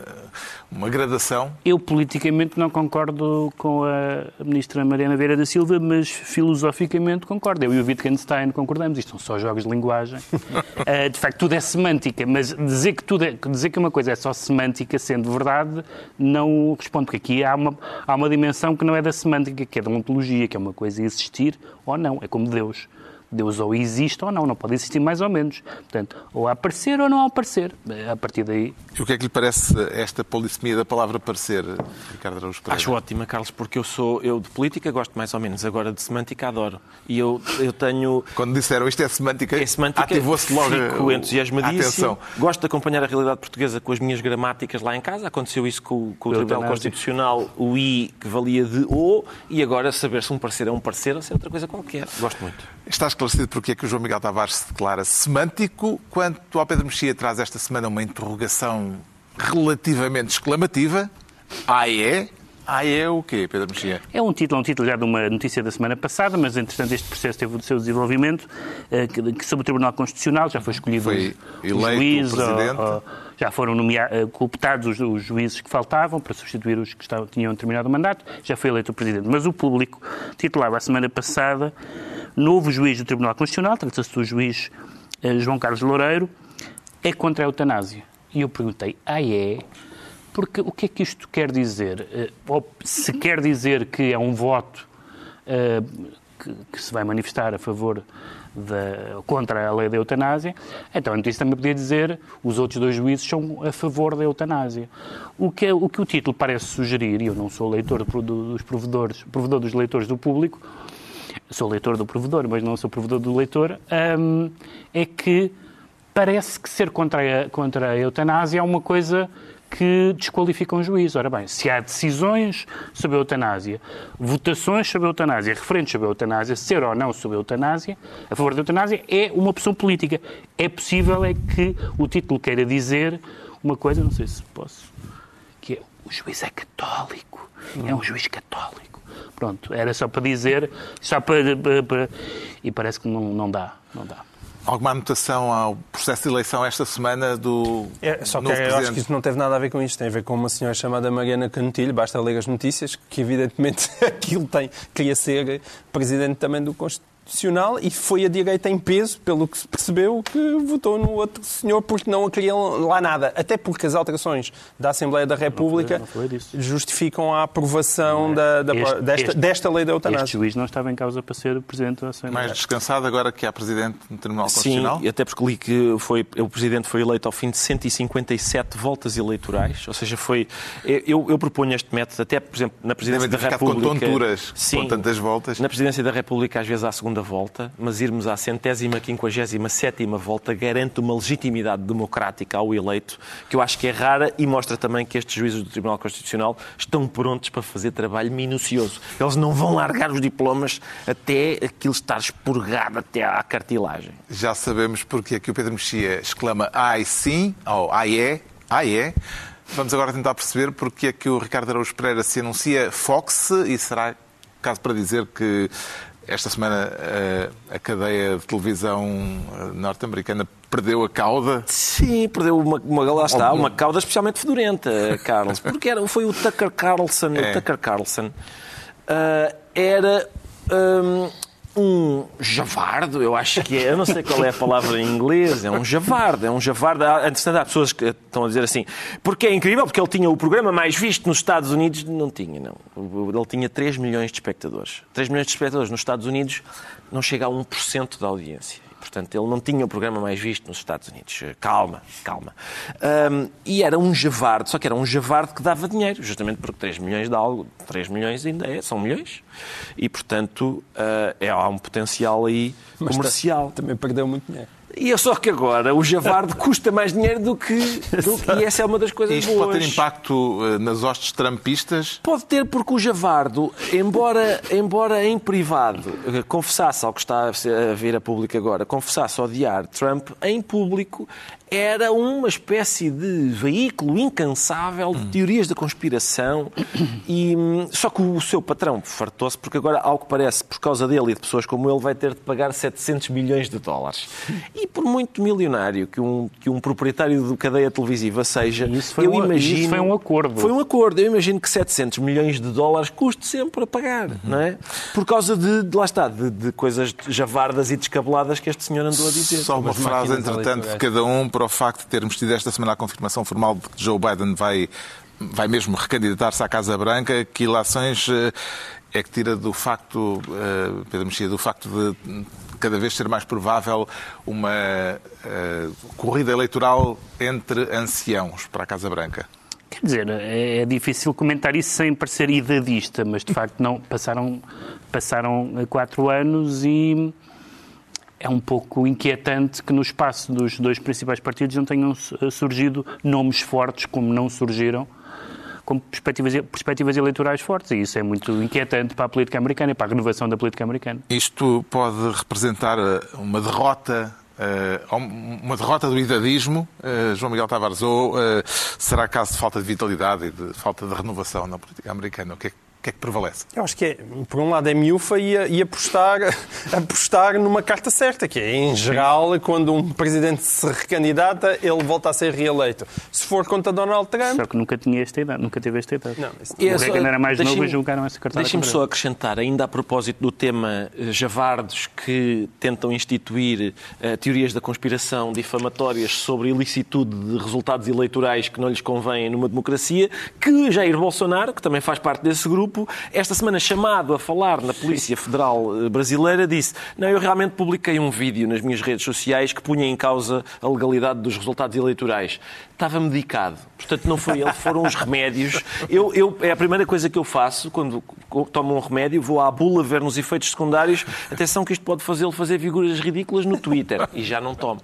Speaker 1: uma gradação?
Speaker 4: Eu politicamente não concordo com a ministra Mariana Vieira da Silva, mas filosoficamente concordo. Eu e o Wittgenstein concordamos. Isto são só jogos de linguagem. uh, de facto, tudo é semântica, mas dizer que, tudo é, dizer que uma coisa é só semântica, sendo verdade, não responde. Porque aqui há uma, há uma dimensão que não é da semântica, que é da ontologia, que é uma coisa existir ou não. É como Deus. Deus ou existe ou não, não pode existir mais ou menos. Portanto, ou aparecer ou não aparecer. A partir daí.
Speaker 1: E o que é que lhe parece esta polissemia da palavra aparecer, Ricardo Araújo Pereira?
Speaker 3: Acho ótima, Carlos, porque eu sou eu de política gosto mais ou menos, agora de semântica adoro. E eu, eu tenho.
Speaker 1: Quando disseram isto é semântica,
Speaker 3: é semântica
Speaker 1: ativou-se logo.
Speaker 3: Fico entusiasmadíssimo. Gosto de acompanhar a realidade portuguesa com as minhas gramáticas lá em casa. Aconteceu isso com, com o Tribunal Constitucional, o I que valia de O, e agora saber se um parecer é um parecer ou se é outra coisa qualquer. Gosto muito.
Speaker 1: Estás esclarecido porque é que o João Miguel Tavares se declara semântico, quanto ao Pedro Mexia traz esta semana uma interrogação relativamente exclamativa. Ah, é? Ah, é o quê, Pedro Mexia?
Speaker 4: É um título, um título já de uma notícia da semana passada, mas entretanto este processo teve o seu desenvolvimento, eh, que, sobre o Tribunal Constitucional já foi escolhido foi
Speaker 1: o, o juiz, o presidente. Ou, ou,
Speaker 4: já foram nomeados, eh, cooptados os, os, juízes que faltavam para substituir os que estavam, tinham terminado o mandato, já foi eleito o presidente. Mas o público titulava a semana passada novo juiz do Tribunal Constitucional, trata-se do juiz eh, João Carlos Loureiro, é contra a eutanásia. E eu perguntei, ah é? Porque o que é que isto quer dizer? Eh, ou se quer dizer que é um voto uh, que, se vai manifestar a favor da, contra a lei da eutanásia, então a notícia também podia dizer os outros dois juízes são a favor da eutanásia. O que, é, o, que o título parece sugerir, e eu não sou leitor dos provedores, provedor dos leitores do público, sou leitor do provedor, mas não sou provedor do leitor, um, é que parece que ser contra a, contra a eutanásia é uma coisa que desqualifica um juiz. Ora bem, se há decisões sobre a eutanásia, votações sobre a eutanásia, referentes sobre a eutanásia, ser ou não sobre a eutanásia, a favor da eutanásia, é uma opção política. É possível é que o título queira dizer uma coisa, não sei se posso, que é o juiz é católico, é um juiz católico. Pronto, era só para dizer, só para, para, para e parece que não, não dá, não dá.
Speaker 1: Alguma anotação ao processo de eleição esta semana do.
Speaker 5: É, só que eu
Speaker 1: presidente.
Speaker 5: acho que isso não teve nada a ver com isto. Tem a ver com uma senhora chamada Mariana Canutilho, basta ler as notícias, que evidentemente aquilo tem, queria ser presidente também do Constitucional e foi a direita em peso, pelo que se percebeu, que votou no outro senhor porque não queriam lá nada. Até porque as alterações da Assembleia da República não foi, não foi justificam a aprovação é. da, da, este, desta, este, desta lei da eutanásia.
Speaker 4: Este juiz não estava em causa para ser o Presidente da Assembleia.
Speaker 1: Mais descansado agora que há Presidente no Tribunal Constitucional?
Speaker 3: Sim, até porque li que foi, o Presidente foi eleito ao fim de 157 voltas eleitorais, ou seja, foi... Eu, eu proponho este método, até, por exemplo, na Presidência da República...
Speaker 1: com tonturas, sim, com tantas voltas.
Speaker 3: Na Presidência da República, às vezes, há segunda volta, mas irmos à centésima, quinquagésima, sétima volta garante uma legitimidade democrática ao eleito que eu acho que é rara e mostra também que estes juízes do Tribunal Constitucional estão prontos para fazer trabalho minucioso. Eles não vão largar os diplomas até aquilo estar expurgado até à cartilagem.
Speaker 1: Já sabemos porque é que o Pedro Mexia exclama ai sim, ou ai é, ai é. Vamos agora tentar perceber porque é que o Ricardo Araújo Pereira se anuncia Fox e será caso para dizer que esta semana eh, a cadeia de televisão eh, norte-americana perdeu a cauda?
Speaker 3: Sim, perdeu uma, uma lá está, uma cauda especialmente fedorenta, Carlos. Porque era, foi o Tucker Carlson. É. O Tucker Carlson uh, era um, um javardo, eu acho que é, eu não sei qual é a palavra em inglês, é um javardo, é um javardo. Antes há pessoas que estão a dizer assim, porque é incrível, porque ele tinha o programa mais visto nos Estados Unidos. Não tinha, não. Ele tinha 3 milhões de espectadores. 3 milhões de espectadores nos Estados Unidos não chega a 1% da audiência. Portanto, ele não tinha o programa mais visto nos Estados Unidos. Calma, calma. Um, e era um javarde, só que era um javarde que dava dinheiro, justamente porque 3 milhões de algo, 3 milhões ainda é, são milhões. E, portanto, uh, é, há um potencial aí comercial.
Speaker 5: Mas também perdeu muito dinheiro.
Speaker 3: E é só que agora o javarde custa mais dinheiro do que, do que. E essa é uma das coisas
Speaker 1: Isto
Speaker 3: boas.
Speaker 1: pode ter impacto eh, nas hostes trampistas?
Speaker 3: Pode ter, porque o Javardo, embora, embora em privado eh, confessasse ao que está a vir a público agora, confessasse odiar Trump, em público era uma espécie de veículo incansável de teorias da conspiração. E, hum, só que o seu patrão fartou-se, porque agora, ao que parece, por causa dele e de pessoas como ele, vai ter de pagar 700 milhões de dólares. E por muito milionário que um, que um proprietário de cadeia televisiva seja,
Speaker 4: Isso foi
Speaker 3: eu
Speaker 4: um-
Speaker 3: imagino...
Speaker 4: isso foi um acordo.
Speaker 3: Foi um acordo. Eu imagino que 700 milhões de dólares custe sempre a pagar, não é? Por causa de, de- lá está, de, de coisas javardas e descabeladas que este senhor andou a dizer.
Speaker 1: Só uma frase, entretanto, de cada um para o facto de termos tido esta semana a confirmação formal de que Joe Biden vai, vai mesmo recandidatar-se à Casa Branca. Que ilações eh, é que tira do facto, eh, Pedro Mexia, do facto de cada vez ser mais provável uma eh, corrida eleitoral entre anciãos para a Casa Branca?
Speaker 4: Quer dizer, é, é difícil comentar isso sem parecer idadista, mas de facto não passaram, passaram quatro anos e é um pouco inquietante que no espaço dos dois principais partidos não tenham su- surgido nomes fortes como não surgiram com perspectivas, perspectivas eleitorais fortes. E isso é muito inquietante para a política americana e para a renovação da política americana.
Speaker 1: Isto pode representar eh, uma derrota, eh, uma derrota do idadismo, eh, João Miguel Tavares, ou eh, será caso de falta de vitalidade e de falta de renovação na política americana? O que é, que- que, é que prevalece?
Speaker 5: Eu acho que, é, por um lado, é miúfa e, a- e apostar, apostar numa carta certa, que é, em geral, quando um presidente se recandidata, ele volta a ser reeleito. Se for contra Donald Trump,
Speaker 4: Só que nunca tinha esta idade, nunca teve esta idade.
Speaker 5: Não, isso-
Speaker 4: o Reagan era mais novo e julgaram essa cartada
Speaker 3: Deixem-me só acrescentar, ainda a propósito do tema eh, javardos que tentam instituir eh, teorias da conspiração difamatórias sobre ilicitude de resultados eleitorais que não lhes convêm numa democracia, que Jair Bolsonaro, que também faz parte desse grupo, esta semana chamado a falar na Polícia Federal eh, Brasileira, disse não, eu realmente publiquei um vídeo nas minhas redes sociais que punha em causa a legalidade dos resultados eleitorais. Estava medicado. Portanto, não foi ele, foram os remédios. Eu, eu- é a primeira coisa que eu faço quando tomo um remédio, vou à bula ver nos efeitos secundários. Atenção que isto pode fazê-lo fazer figuras ridículas no Twitter. E já não tomo.